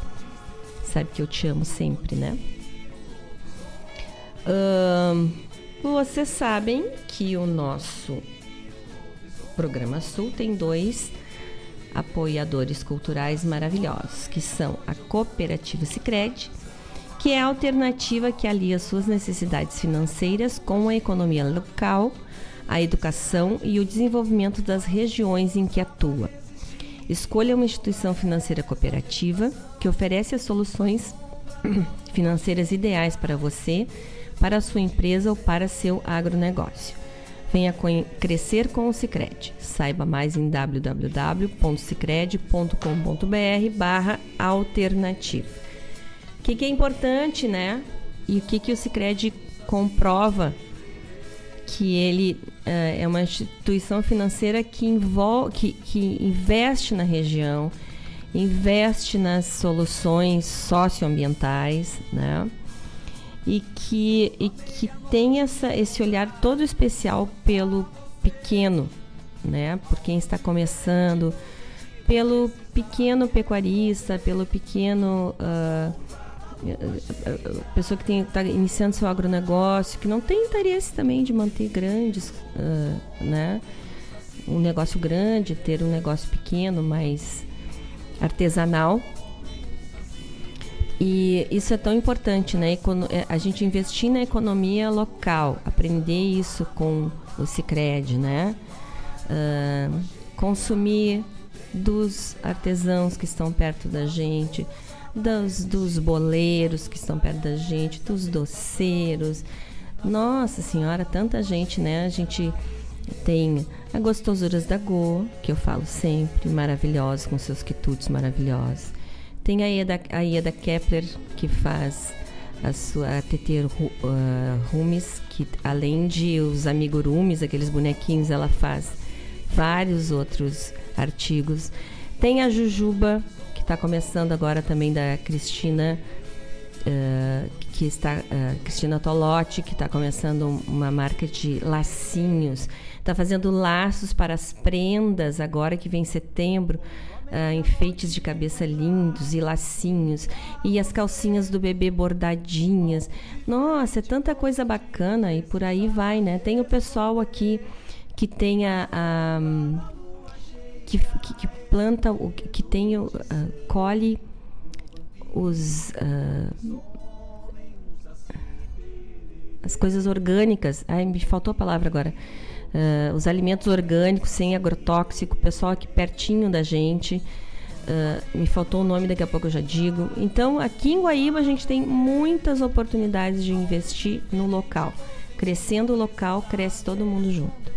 Sabe que eu te amo sempre, né? Um, Vocês sabem que o nosso programa Sul tem dois apoiadores culturais maravilhosos, que são a Cooperativa Sicredi, que é a alternativa que alia suas necessidades financeiras com a economia local, a educação e o desenvolvimento das regiões em que atua. Escolha uma instituição financeira cooperativa que oferece as soluções financeiras ideais para você, para a sua empresa ou para seu agronegócio. Venha crescer com o Cicred. Saiba mais em www.cicred.com.br barra alternativa. O que, que, é importante, né? E o que, que o Cicred comprova que ele uh, é uma instituição financeira que, envolve, que, que investe na região, investe nas soluções socioambientais, né? E que, e que tem essa, esse olhar todo especial pelo pequeno, né? Por quem está começando, pelo pequeno pecuarista, pelo pequeno uh, pessoa que está iniciando seu agronegócio, que não tem interesse também de manter grandes, uh, né? Um negócio grande, ter um negócio pequeno, mais artesanal. E isso é tão importante, né? É, a gente investir na economia local, aprender isso com o Cicred, né? Uh, consumir dos artesãos que estão perto da gente, dos, dos boleiros que estão perto da gente, dos doceiros. Nossa Senhora, tanta gente, né? A gente tem a Gostosuras da Go, que eu falo sempre, maravilhosa, com seus quitutes maravilhosos. Tem a Ieda, a Ieda Kepler, que faz a sua TT uh, Rumes, que além de os amigurumis, aqueles bonequinhos, ela faz vários outros artigos. Tem a Jujuba, está começando agora também da Cristina, uh, que está uh, Cristina Tolotti, que está começando uma marca de lacinhos, está fazendo laços para as prendas agora que vem setembro. Uh, enfeites de cabeça lindos e lacinhos e as calcinhas do bebê bordadinhas. Nossa, é tanta coisa bacana e por aí vai, né? Tem o pessoal aqui que tem a, a que, que, que planta, que tem, uh, colhe os uh, as coisas orgânicas. Ai, me faltou a palavra agora. Uh, os alimentos orgânicos sem agrotóxico, pessoal aqui pertinho da gente. Uh, me faltou o nome, daqui a pouco eu já digo. Então, aqui em Guaíba a gente tem muitas oportunidades de investir no local. Crescendo o local, cresce todo mundo junto.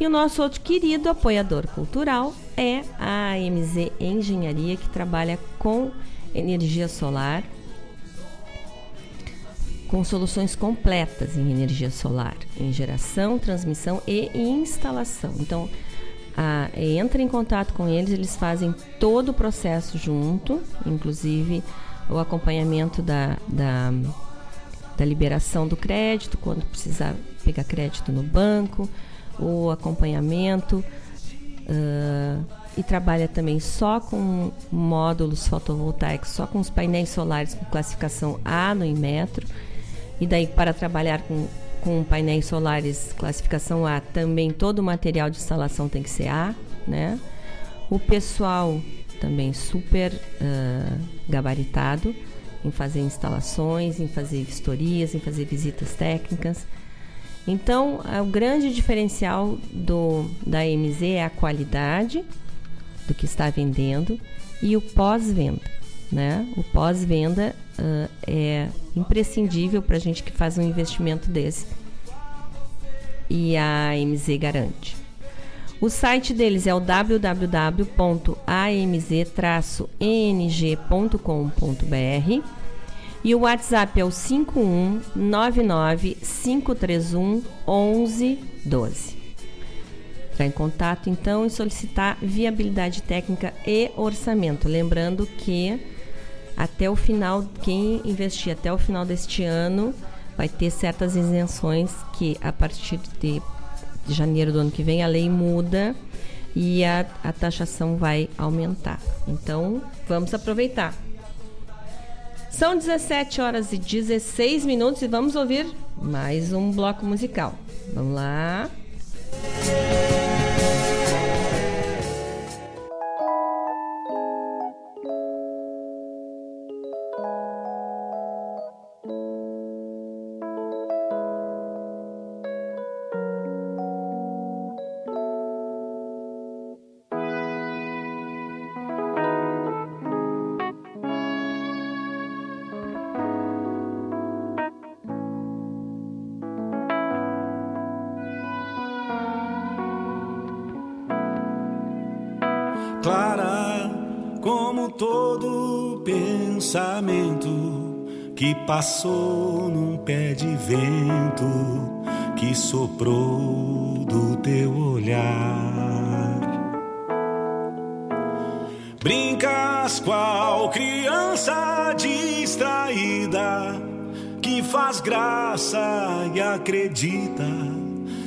E o nosso outro querido apoiador cultural é a AMZ Engenharia, que trabalha com energia solar, com soluções completas em energia solar, em geração, transmissão e instalação. Então, a, entra em contato com eles, eles fazem todo o processo junto, inclusive o acompanhamento da, da, da liberação do crédito, quando precisar pegar crédito no banco, o acompanhamento uh, e trabalha também só com módulos fotovoltaicos, só com os painéis solares com classificação A no Inmetro. E daí, para trabalhar com, com painéis solares classificação A, também todo o material de instalação tem que ser A, né? O pessoal também super uh, gabaritado em fazer instalações, em fazer vistorias, em fazer visitas técnicas. Então, o grande diferencial do, da MZ é a qualidade do que está vendendo e o pós-venda. Né? O pós-venda uh, é imprescindível para a gente que faz um investimento desse. E a MZ garante. O site deles é o www.amz-eng.com.br e o WhatsApp é o 5199 531 1112. Entrar em contato então e solicitar viabilidade técnica e orçamento. Lembrando que até o final, quem investir até o final deste ano vai ter certas isenções que a partir de, janeiro do ano que vem a lei muda e a, a taxação vai aumentar. Então vamos aproveitar. São 17 horas e 16 minutos e vamos ouvir mais um bloco musical. Vamos lá. clara que passou num pé de vento que soprou do teu olhar. Brincas qual criança distraída que faz graça e acredita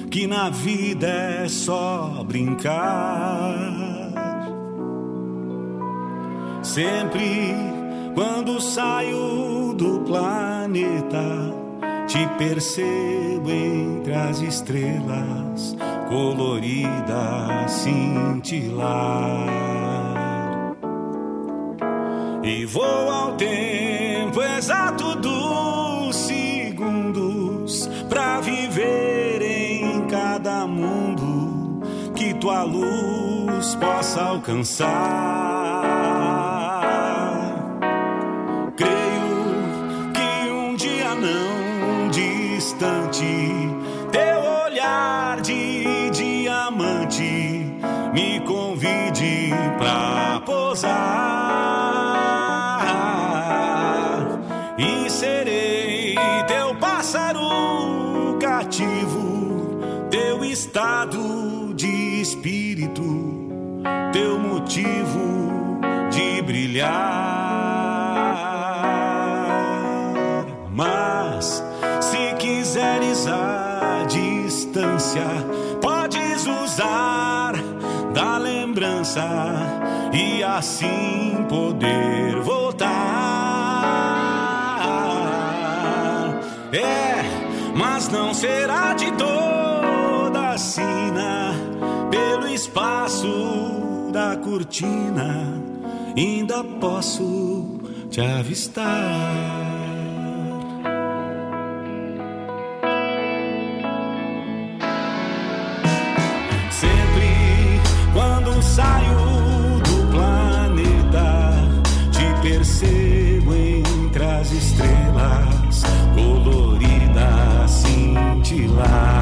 que na vida é só brincar. Sempre quando saio do planeta, te percebo entre as estrelas coloridas cintilar. E vou ao tempo exato dos segundos pra viver em cada mundo que tua luz possa alcançar. Posar e serei teu pássaro cativo, teu estado de espírito, teu motivo de brilhar. Mas se quiseres a distância, podes usar da lembrança assim poder voltar. É, mas não será de toda sina pelo espaço da cortina. Ainda posso te avistar. Sempre quando saio cintilar.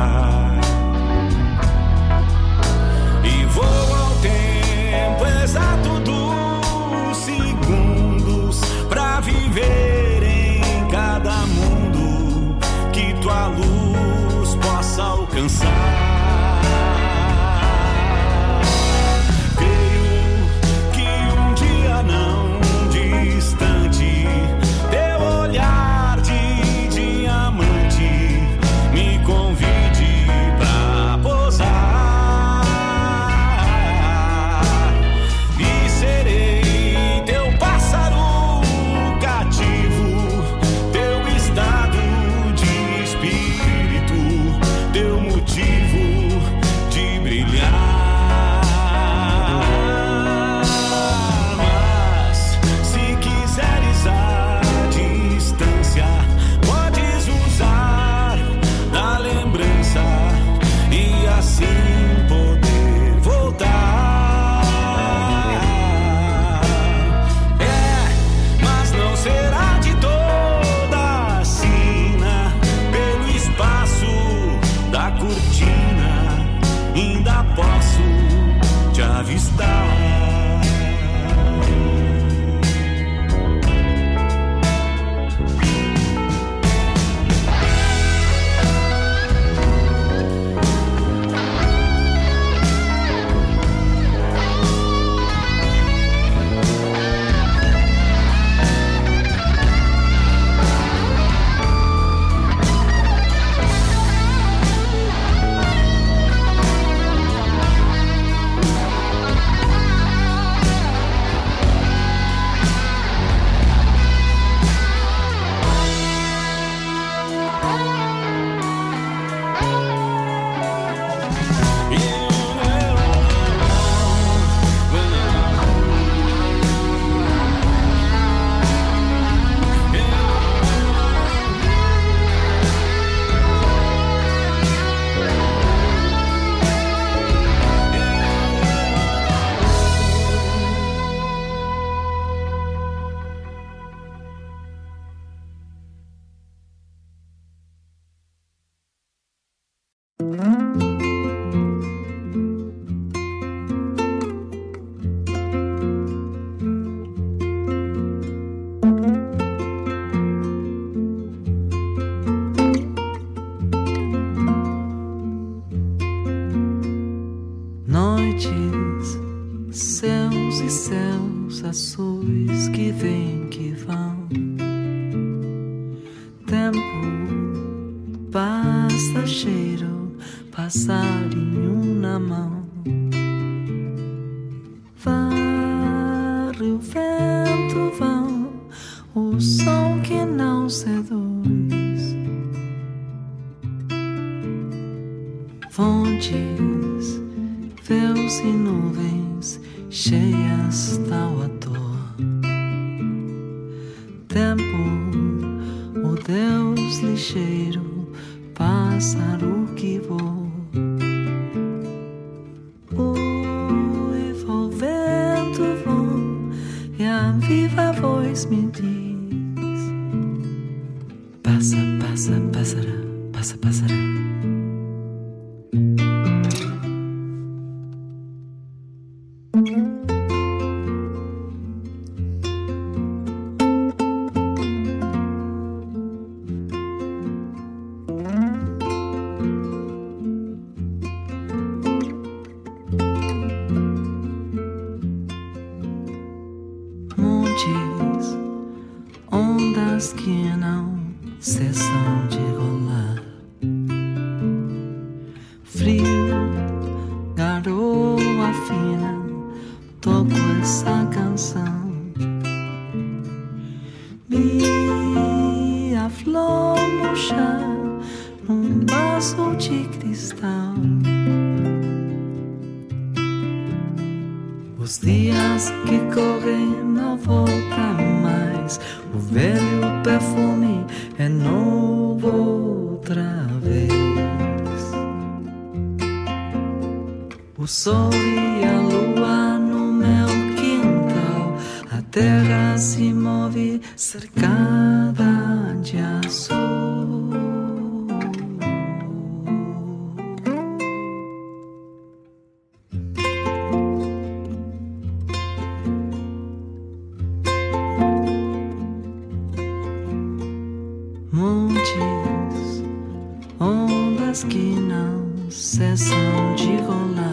Cessam de rolar.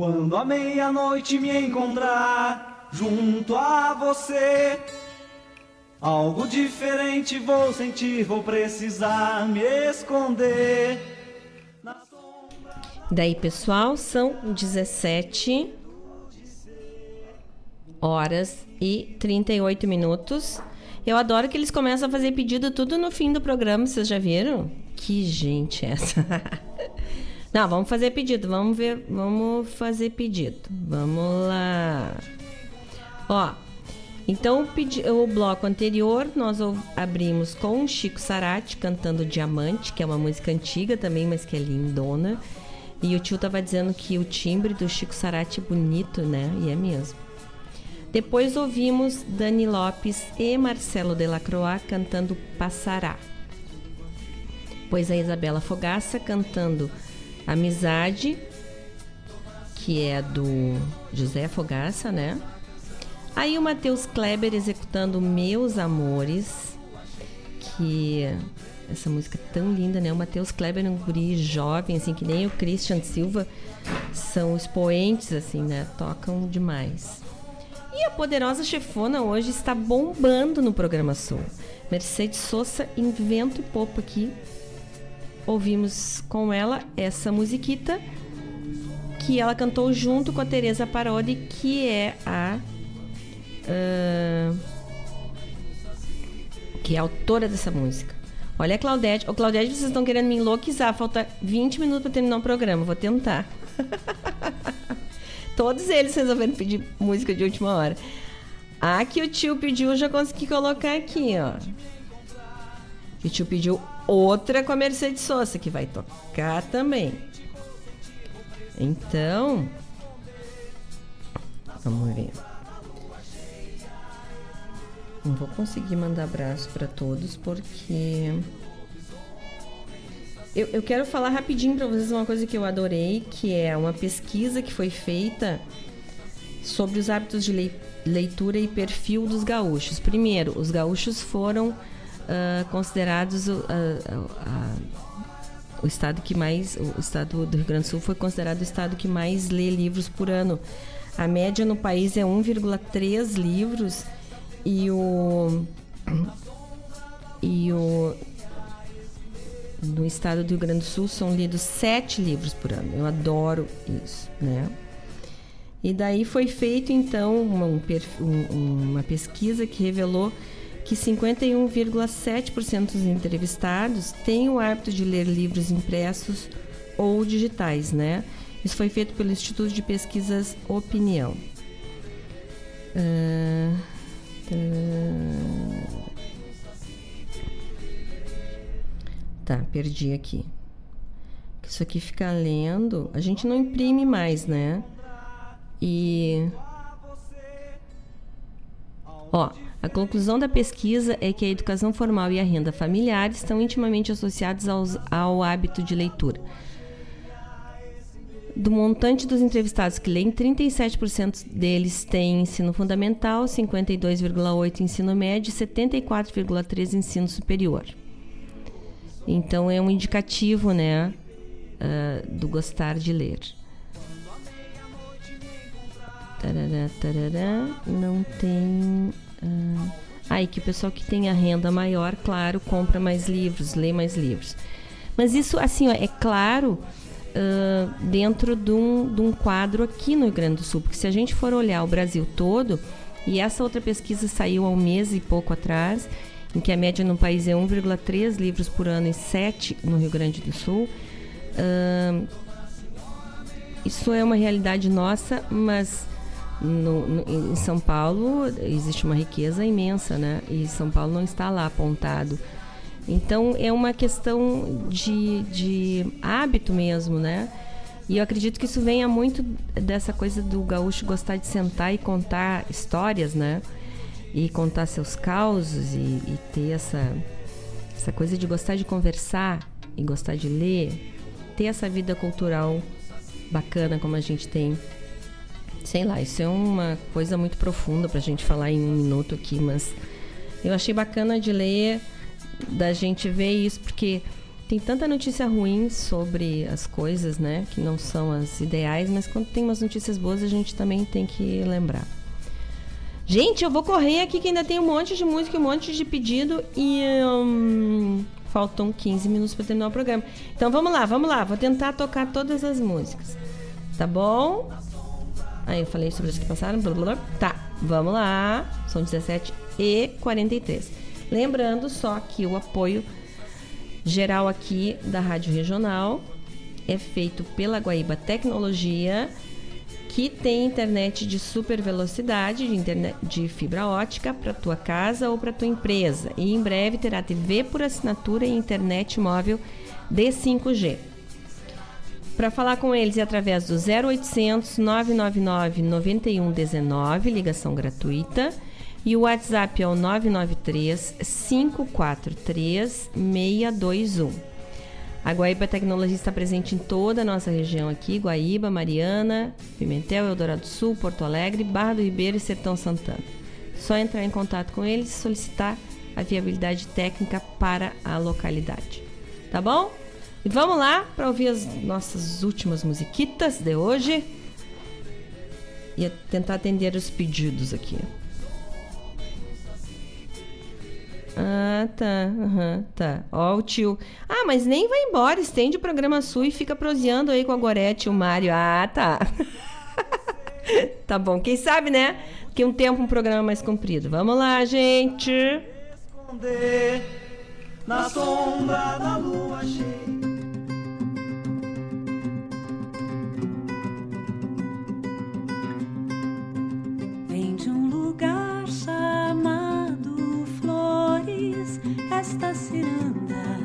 Quando a meia-noite me encontrar junto a você, algo diferente vou sentir, vou precisar me esconder. Daí, pessoal, são 17 horas e 38 minutos. Eu adoro que eles começam a fazer pedido tudo no fim do programa, vocês já viram? Que gente é essa. Não, vamos fazer pedido, vamos ver, vamos fazer pedido. Vamos lá. Ó, então o, o bloco anterior nós abrimos com Chico Sarati cantando Diamante, que é uma música antiga também, mas que é lindona. E o tio tava dizendo que o timbre do Chico Sarati é bonito, né? E é mesmo. Depois ouvimos Dani Lopes e Marcelo Delacroix cantando Passará. Depois a Isabela Fogaça cantando Amizade, que é do José Fogaça, né? Aí o Matheus Kleber executando Meus Amores, que essa música é tão linda, né? O Matheus Kleber é um guri jovem, assim, que nem o Christian Silva, são expoentes, assim, né? Tocam demais. E a poderosa chefona hoje está bombando no programa Sul. Mercedes Sosa em vento e popa aqui. Ouvimos com ela essa musiquita que ela cantou junto com a Teresa Parodi, que é a uh, que é a autora dessa música. Olha Claudete. Ô, Claudete, vocês estão querendo me enlouquecer. Falta 20 minutos para terminar o programa. Vou tentar. Todos eles resolveram pedir música de última hora. A que o tio pediu, eu já consegui colocar aqui, ó. Que o tio pediu outra com a Mercedes Sosa, que vai tocar também. Então, vamos ver. Não vou conseguir mandar abraço para todos porque eu, eu, quero falar rapidinho para vocês uma coisa que eu adorei, que é uma pesquisa que foi feita sobre os hábitos de leitura e perfil dos gaúchos. Primeiro, os gaúchos foram uh, considerados uh, o estado que mais, o estado do Rio Grande do Sul foi considerado o estado que mais lê livros por ano. A média no país é 1,3 livros e o. E o. No estado do Rio Grande do Sul são lidos sete livros por ano. Eu adoro isso, né? E daí foi feito então uma, um, uma pesquisa que revelou que 51,7% dos entrevistados têm o hábito de ler livros impressos ou digitais, né? Isso foi feito pelo Instituto de Pesquisas Opinião. Uh, Tá, perdi aqui. Isso aqui fica lendo. A gente não imprime mais, né? E. Ó, a conclusão da pesquisa é que a educação formal e a renda familiar estão intimamente associados aos, ao hábito de leitura. Do montante dos entrevistados que leem, 37% deles têm ensino fundamental, 52,8% ensino médio e 74,3% ensino superior. Então é um indicativo, né, uh, do gostar de ler. Tarará, tarará, não tem. Uh... Aí que o pessoal que tem a renda maior, claro, compra mais livros, lê mais livros. Mas isso, assim, ó, é claro uh, dentro de um, de um quadro aqui no Rio Grande do Sul. Porque se a gente for olhar o Brasil todo, e essa outra pesquisa saiu há um mês e pouco atrás, em que a média no país é 1,3 livros por ano e 7 no Rio Grande do Sul. Uh, isso é uma realidade nossa, mas no, no, em São Paulo existe uma riqueza imensa, né? E São Paulo não está lá apontado então é uma questão de, de hábito mesmo, né? E eu acredito que isso venha muito dessa coisa do gaúcho gostar de sentar e contar histórias, né? E contar seus causos e, e ter essa, essa coisa de gostar de conversar e gostar de ler, ter essa vida cultural bacana como a gente tem. Sei lá, isso é uma coisa muito profunda para a gente falar em um minuto aqui, mas eu achei bacana de ler da gente ver isso, porque tem tanta notícia ruim sobre as coisas, né? Que não são as ideais, mas quando tem umas notícias boas, a gente também tem que lembrar. Gente, eu vou correr aqui que ainda tem um monte de música, um monte de pedido e hum, faltam 15 minutos para terminar o programa. Então vamos lá, vamos lá. Vou tentar tocar todas as músicas. Tá bom? Aí eu falei sobre as que passaram. Blá, blá, blá. Tá, vamos lá. São 17 e 43. Lembrando só que o apoio geral aqui da Rádio Regional é feito pela Guaíba Tecnologia, que tem internet de super velocidade, de, internet, de fibra ótica para tua casa ou para tua empresa. E em breve terá TV por assinatura e internet móvel de 5G. Para falar com eles é através do 0800 999 9119, ligação gratuita e o WhatsApp é o 993 543 621. A Guaíba Tecnologia está presente em toda a nossa região aqui: Guaíba, Mariana, Pimentel, Eldorado do Sul, Porto Alegre, Barra do Ribeiro e Sertão Santana. Só entrar em contato com eles e solicitar a viabilidade técnica para a localidade. Tá bom? E vamos lá para ouvir as nossas últimas musiquitas de hoje e tentar atender os pedidos aqui. Ah, tá. Uhum, tá. Ó, o tio. Ah, mas nem vai embora. Estende o programa sul e fica proseando aí com a Gorete e o Mário. Ah, tá. tá bom. Quem sabe, né? Que um tempo um programa mais comprido. Vamos lá, gente. Esconder na sombra da lua cheia. Lugar chamado Flores, esta ciranda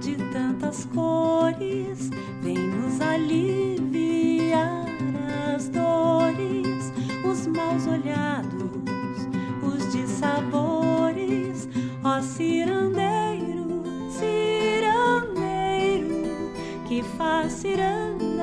de tantas cores vem nos aliviar as dores, os maus olhados, os dissabores, ó cirandeiro, cirandeiro, que faz ciranda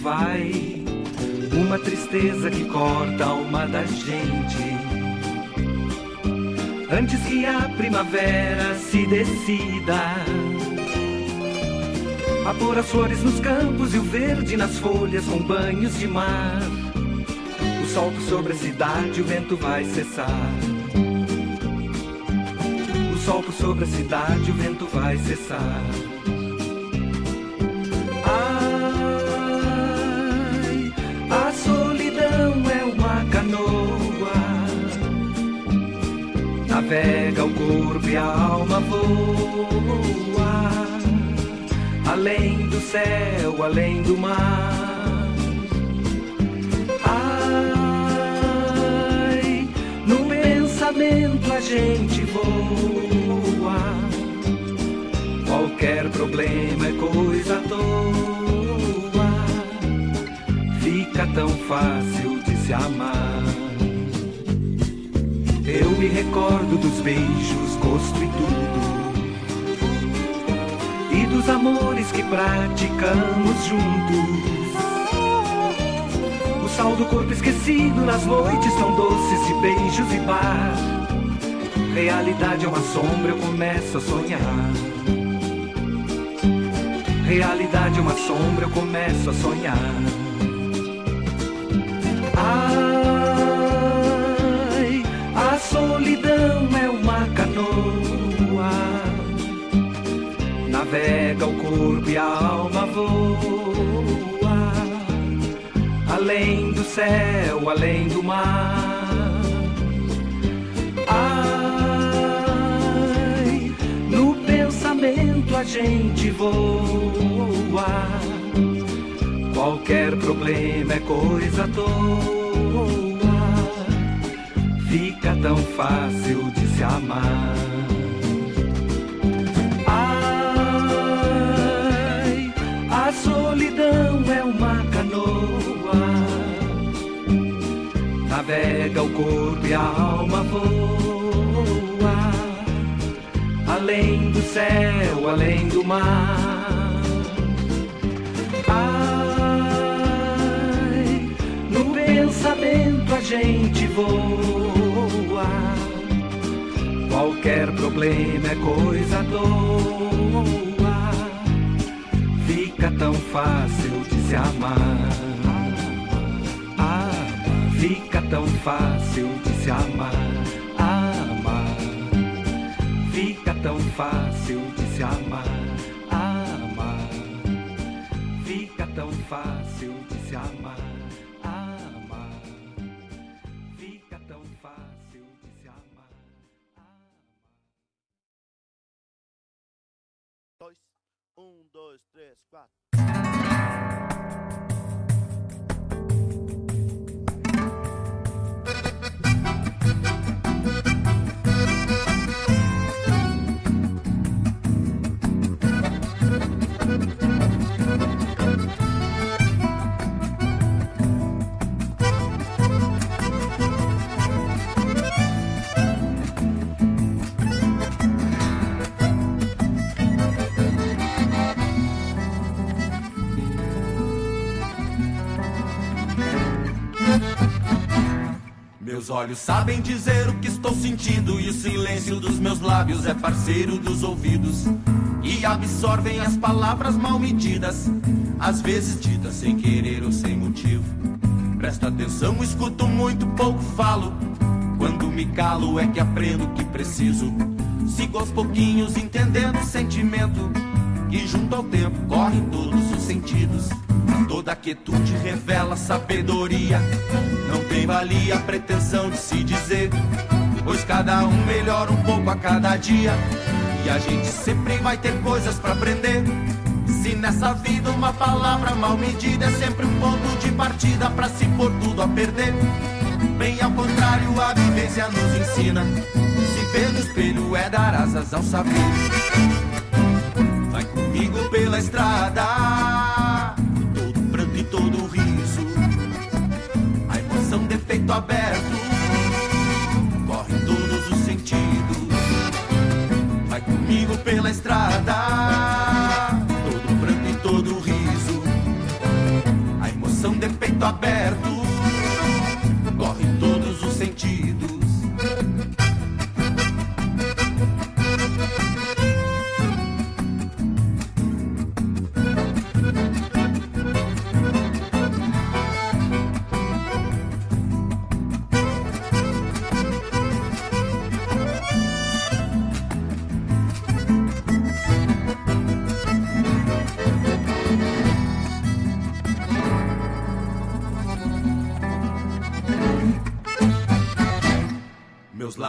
vai, uma tristeza que corta a alma da gente. Antes que a primavera se decida a pôr as flores nos campos e o verde nas folhas com banhos de mar. O sol sobre a cidade, o vento vai cessar. O sol sobre a cidade, o vento vai cessar. E a alma voa além do céu, além do mar. Ai, no pensamento a gente voa. Qualquer problema é coisa à toa. Fica tão fácil de se amar. Me recordo dos beijos, gosto e tudo. E dos amores que praticamos juntos. O sal do corpo esquecido nas noites tão doces de beijos e bar. Realidade é uma sombra, eu começo a sonhar. Realidade é uma sombra, eu começo a sonhar. solidão é uma canoa. Navega o corpo e a alma voa. Além do céu, além do mar. Ai, no pensamento a gente voa. Qualquer problema é coisa toa. Fica tão fácil de se amar. Ai, a solidão é uma canoa. Navega o corpo e a alma voa. Além do céu, além do mar. Ai, no pensamento a gente voa. Qualquer problema é coisa à toa. Fica tão fácil de se amar. Amar. Fica tão fácil de se amar. Amar. Fica tão fácil de se amar. Amar. Fica tão fácil de se amar. Amar. Fica tão fácil Meus olhos sabem dizer o que estou sentindo e o silêncio dos meus lábios é parceiro dos ouvidos e absorvem as palavras mal medidas, às vezes ditas sem querer ou sem motivo. Presta atenção, escuto muito, pouco falo. Quando me calo é que aprendo o que preciso. Sigo aos pouquinhos entendendo o sentimento que junto ao tempo corre todos os sentidos. Toda quietude revela sabedoria. Não tem valia a pretensão de se dizer, pois cada um melhora um pouco a cada dia. E a gente sempre vai ter coisas para aprender. Se nessa vida uma palavra mal medida é sempre um ponto de partida para se pôr tudo a perder. Bem ao contrário, a vivência nos ensina. Se ver no espelho é dar asas ao saber. Vai comigo pela estrada, estrada, todo pranto e todo riso. A emoção de peito aberto corre em todos os sentidos.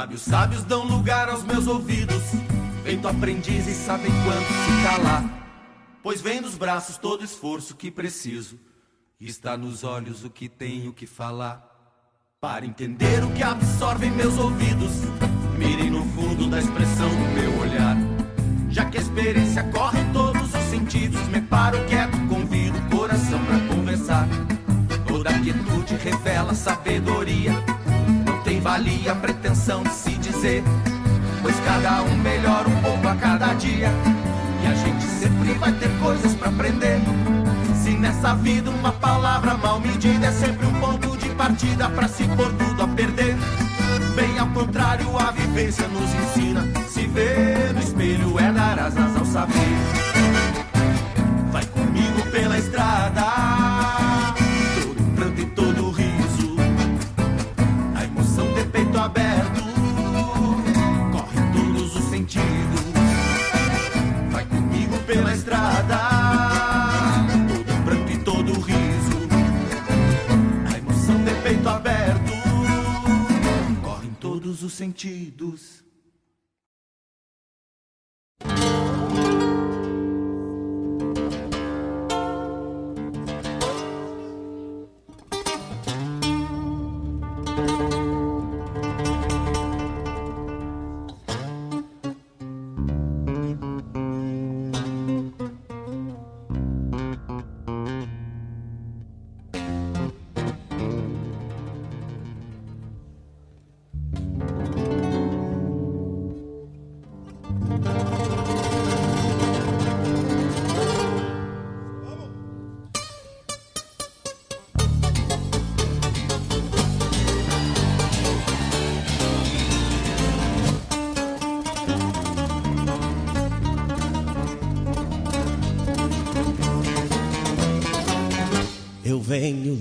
Lábios sábios dão lugar aos meus ouvidos. Feito aprendiz e sabem quando se calar. Pois vem dos braços todo esforço que preciso. Está nos olhos o que tenho que falar. Para entender o que absorvem meus ouvidos, mirem no fundo da expressão do meu olhar. Já que a experiência corre em todos os sentidos, me paro quieto, convido o coração pra conversar. Toda quietude revela sabedoria. Valia a pretensão de se dizer, pois cada um melhora um pouco a cada dia. E a gente sempre vai ter coisas pra aprender. Se nessa vida uma palavra mal medida é sempre um ponto de partida pra se pôr tudo a perder. Bem ao contrário, a vivência nos ensina. Se ver no espelho é dar asas ao saber. Vai comigo pela estrada, sentidos.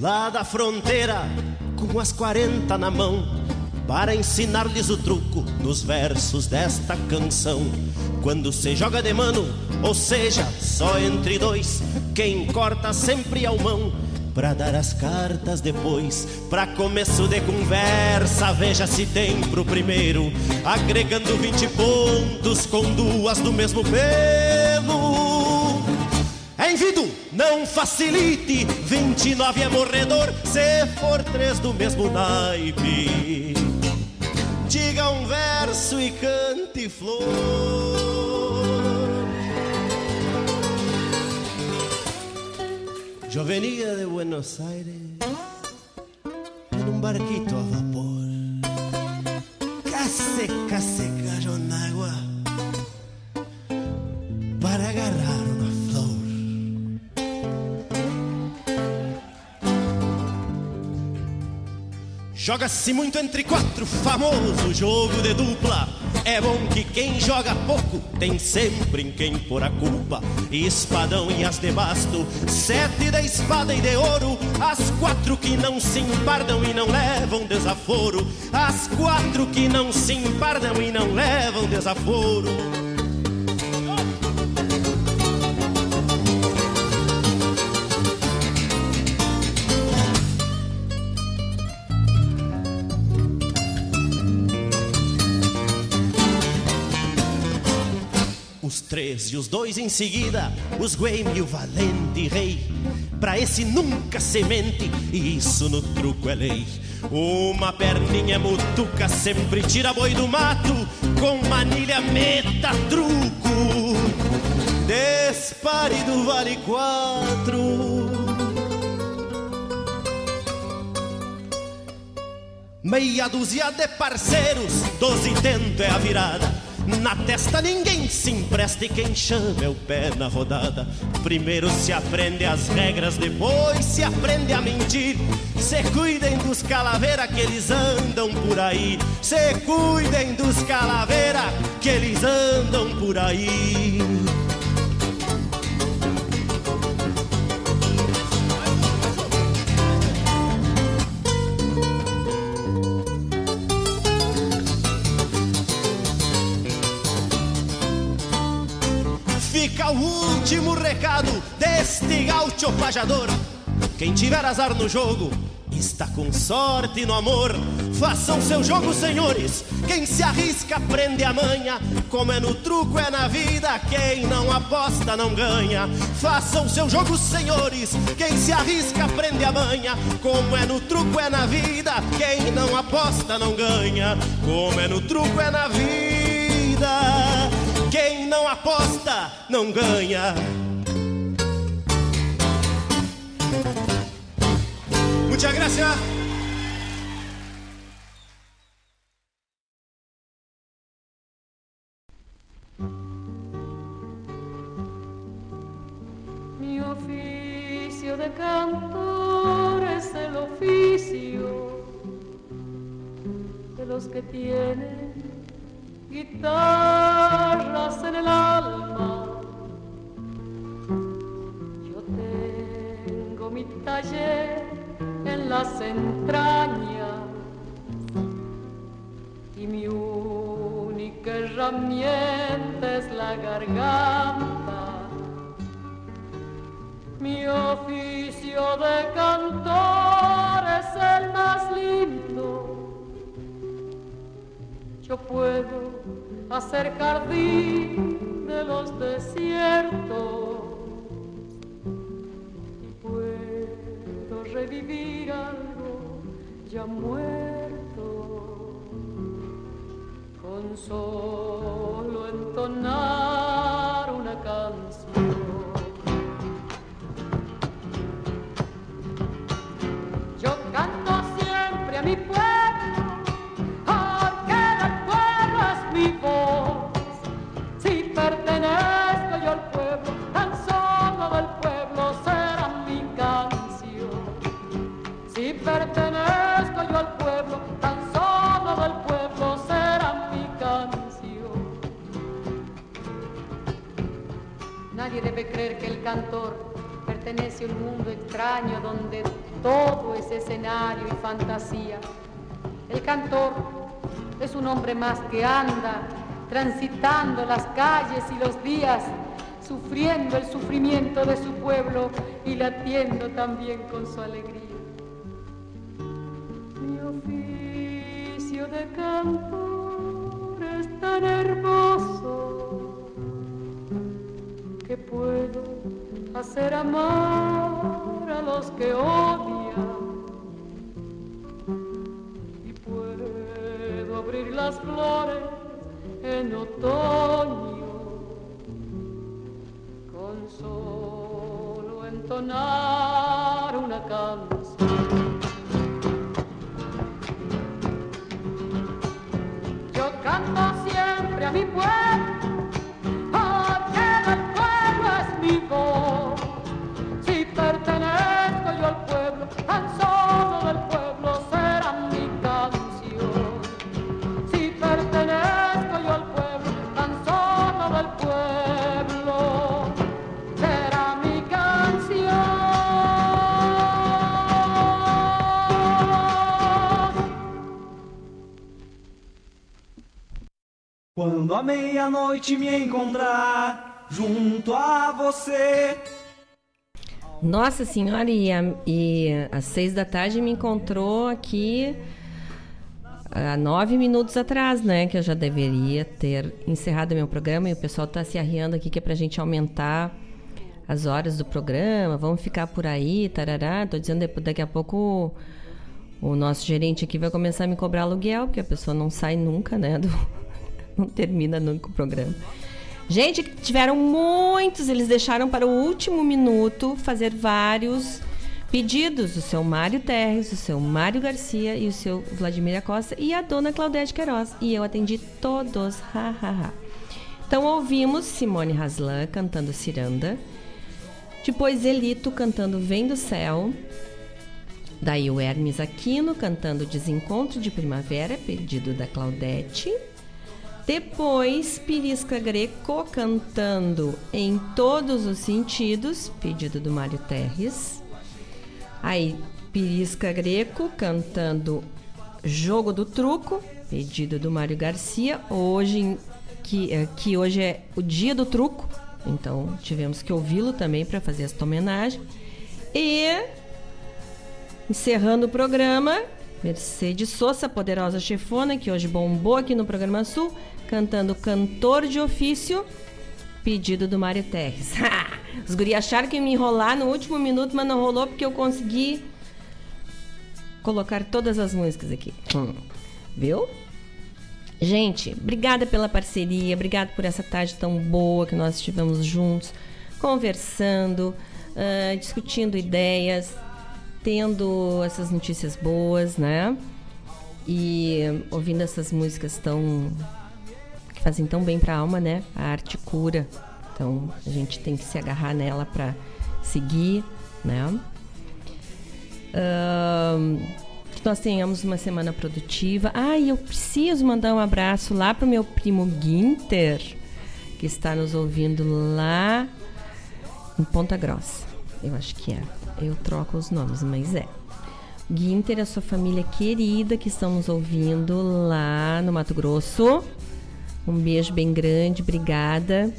Lá da fronteira com as 40 na mão para ensinar-lhes o truco nos versos desta canção. Quando se joga de mano, ou seja, só entre dois, quem corta sempre o mão. Pra dar as cartas depois, pra começo de conversa, veja se tem pro primeiro, agregando 20 pontos com duas do mesmo pelo. Não facilite, 29 é morredor, se for três do mesmo naipe. Diga um verso e cante flor. Yo venía de Buenos Aires en un barquito a vapor. Casi, casi Joga-se muito entre quatro, famoso jogo de dupla. É bom que quem joga pouco tem sempre em quem pôr a culpa. Espadão e as de basto, sete de espada e de ouro. As quatro que não se empardam e não levam desaforo. As quatro que não se empardam e não levam desaforo. Três e os dois em seguida, os Gueme e o valente rei. Pra esse nunca semente, e isso no truco é lei. Uma perninha mutuca sempre tira boi do mato, com manilha meta truco. Despare do vale quatro. Meia dúzia de parceiros, doze tento é a virada. Na testa ninguém se empresta e quem chama é o pé na rodada. Primeiro se aprende as regras, depois se aprende a mentir. Se cuidem dos calaveira que eles andam por aí. Se cuidem dos calaveira que eles andam por aí. Último recado deste gaúcho pajador. Quem tiver azar no jogo, está com sorte no amor. Façam seu jogo, senhores. Quem se arrisca aprende a manha. Como é no truco, é na vida. Quem não aposta não ganha. Façam seu jogo, senhores. Quem se arrisca aprende a manha. Como é no truco, é na vida. Quem não aposta não ganha. Como é no truco, é na vida. Quem não aposta não ganha. Muchas gracias. Mi oficio de cantor es el oficio de los que tienen guitarras en el alma. Yo tengo mi taller en las entrañas y mi única herramienta es la garganta. Mi oficio de cantor es el más lindo. Yo puedo hacer jardín de los desiertos y puedo revivir algo ya muerto con solo entonar una canción. Pertenezco yo al pueblo, tan solo del pueblo será mi canción. Si pertenezco yo al pueblo, tan solo del pueblo será mi canción. Nadie debe creer que el cantor pertenece a un mundo extraño donde todo es escenario y fantasía. El cantor es un hombre más que anda transitando las calles y los días, sufriendo el sufrimiento de su pueblo y latiendo también con su alegría. Mi oficio de cantor es tan hermoso que puedo hacer amar a los que odian y puedo abrir las flores en otoño con solo entonar una canción. Quando a meia-noite me encontrar junto a você. Nossa senhora, e, a- e às seis da tarde me encontrou aqui há nove minutos atrás, né? Que eu já deveria ter encerrado meu programa e o pessoal tá se arriando aqui que é pra gente aumentar as horas do programa, vamos ficar por aí, tarará. Tô dizendo depois- daqui a pouco o, o nosso gerente aqui vai começar a me cobrar aluguel, porque a pessoa não sai nunca, né? do- não termina nunca o programa. Gente, tiveram muitos, eles deixaram para o último minuto fazer vários pedidos. O seu Mário Terres, o seu Mário Garcia e o seu Vladimir Acosta e a dona Claudete Queiroz. E eu atendi todos. Ha, ha, ha. Então ouvimos Simone Haslan cantando Ciranda. Depois Elito cantando Vem do Céu. Daí o Hermes Aquino cantando Desencontro de Primavera, pedido da Claudete. Depois, Pirisca Greco cantando Em Todos os Sentidos, pedido do Mário Terres. Aí, Pirisca Greco cantando Jogo do Truco, pedido do Mário Garcia. Hoje, que, eh, que hoje é o dia do truco, então tivemos que ouvi-lo também para fazer esta homenagem. E Encerrando o programa, Mercedes Souza, poderosa chefona, que hoje bombou aqui no Programa Sul, cantando Cantor de Ofício, pedido do Mário Terres. Os guri acharam que ia me enrolar no último minuto, mas não rolou porque eu consegui colocar todas as músicas aqui. Hum. Viu? Gente, obrigada pela parceria, obrigada por essa tarde tão boa que nós estivemos juntos, conversando, ah, discutindo ideias, tendo essas notícias boas, né? E ouvindo essas músicas tão que fazem tão bem para a alma, né? A arte cura. Então, a gente tem que se agarrar nela para seguir, né? Ahn, que nós tenhamos uma semana produtiva. Ah, e eu preciso mandar um abraço lá pro meu primo Guinter, que está nos ouvindo lá em Ponta Grossa. Eu acho que é. Eu troco os nomes, mas é. Guinter e a sua família querida que estão nos ouvindo lá no Mato Grosso. Um beijo bem grande, obrigada.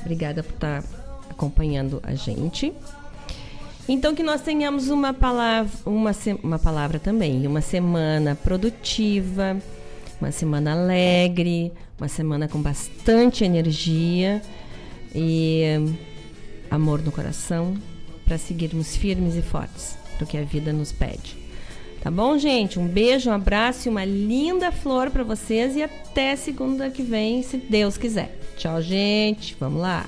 Obrigada por estar acompanhando a gente. Então que nós tenhamos uma palavra, uma, uma palavra também, uma semana produtiva, uma semana alegre, uma semana com bastante energia e amor no coração para seguirmos firmes e fortes do que a vida nos pede. Tá bom, gente? Um beijo, um abraço e uma linda flor para vocês e até segunda que vem, se Deus quiser. Tchau, gente. Vamos lá.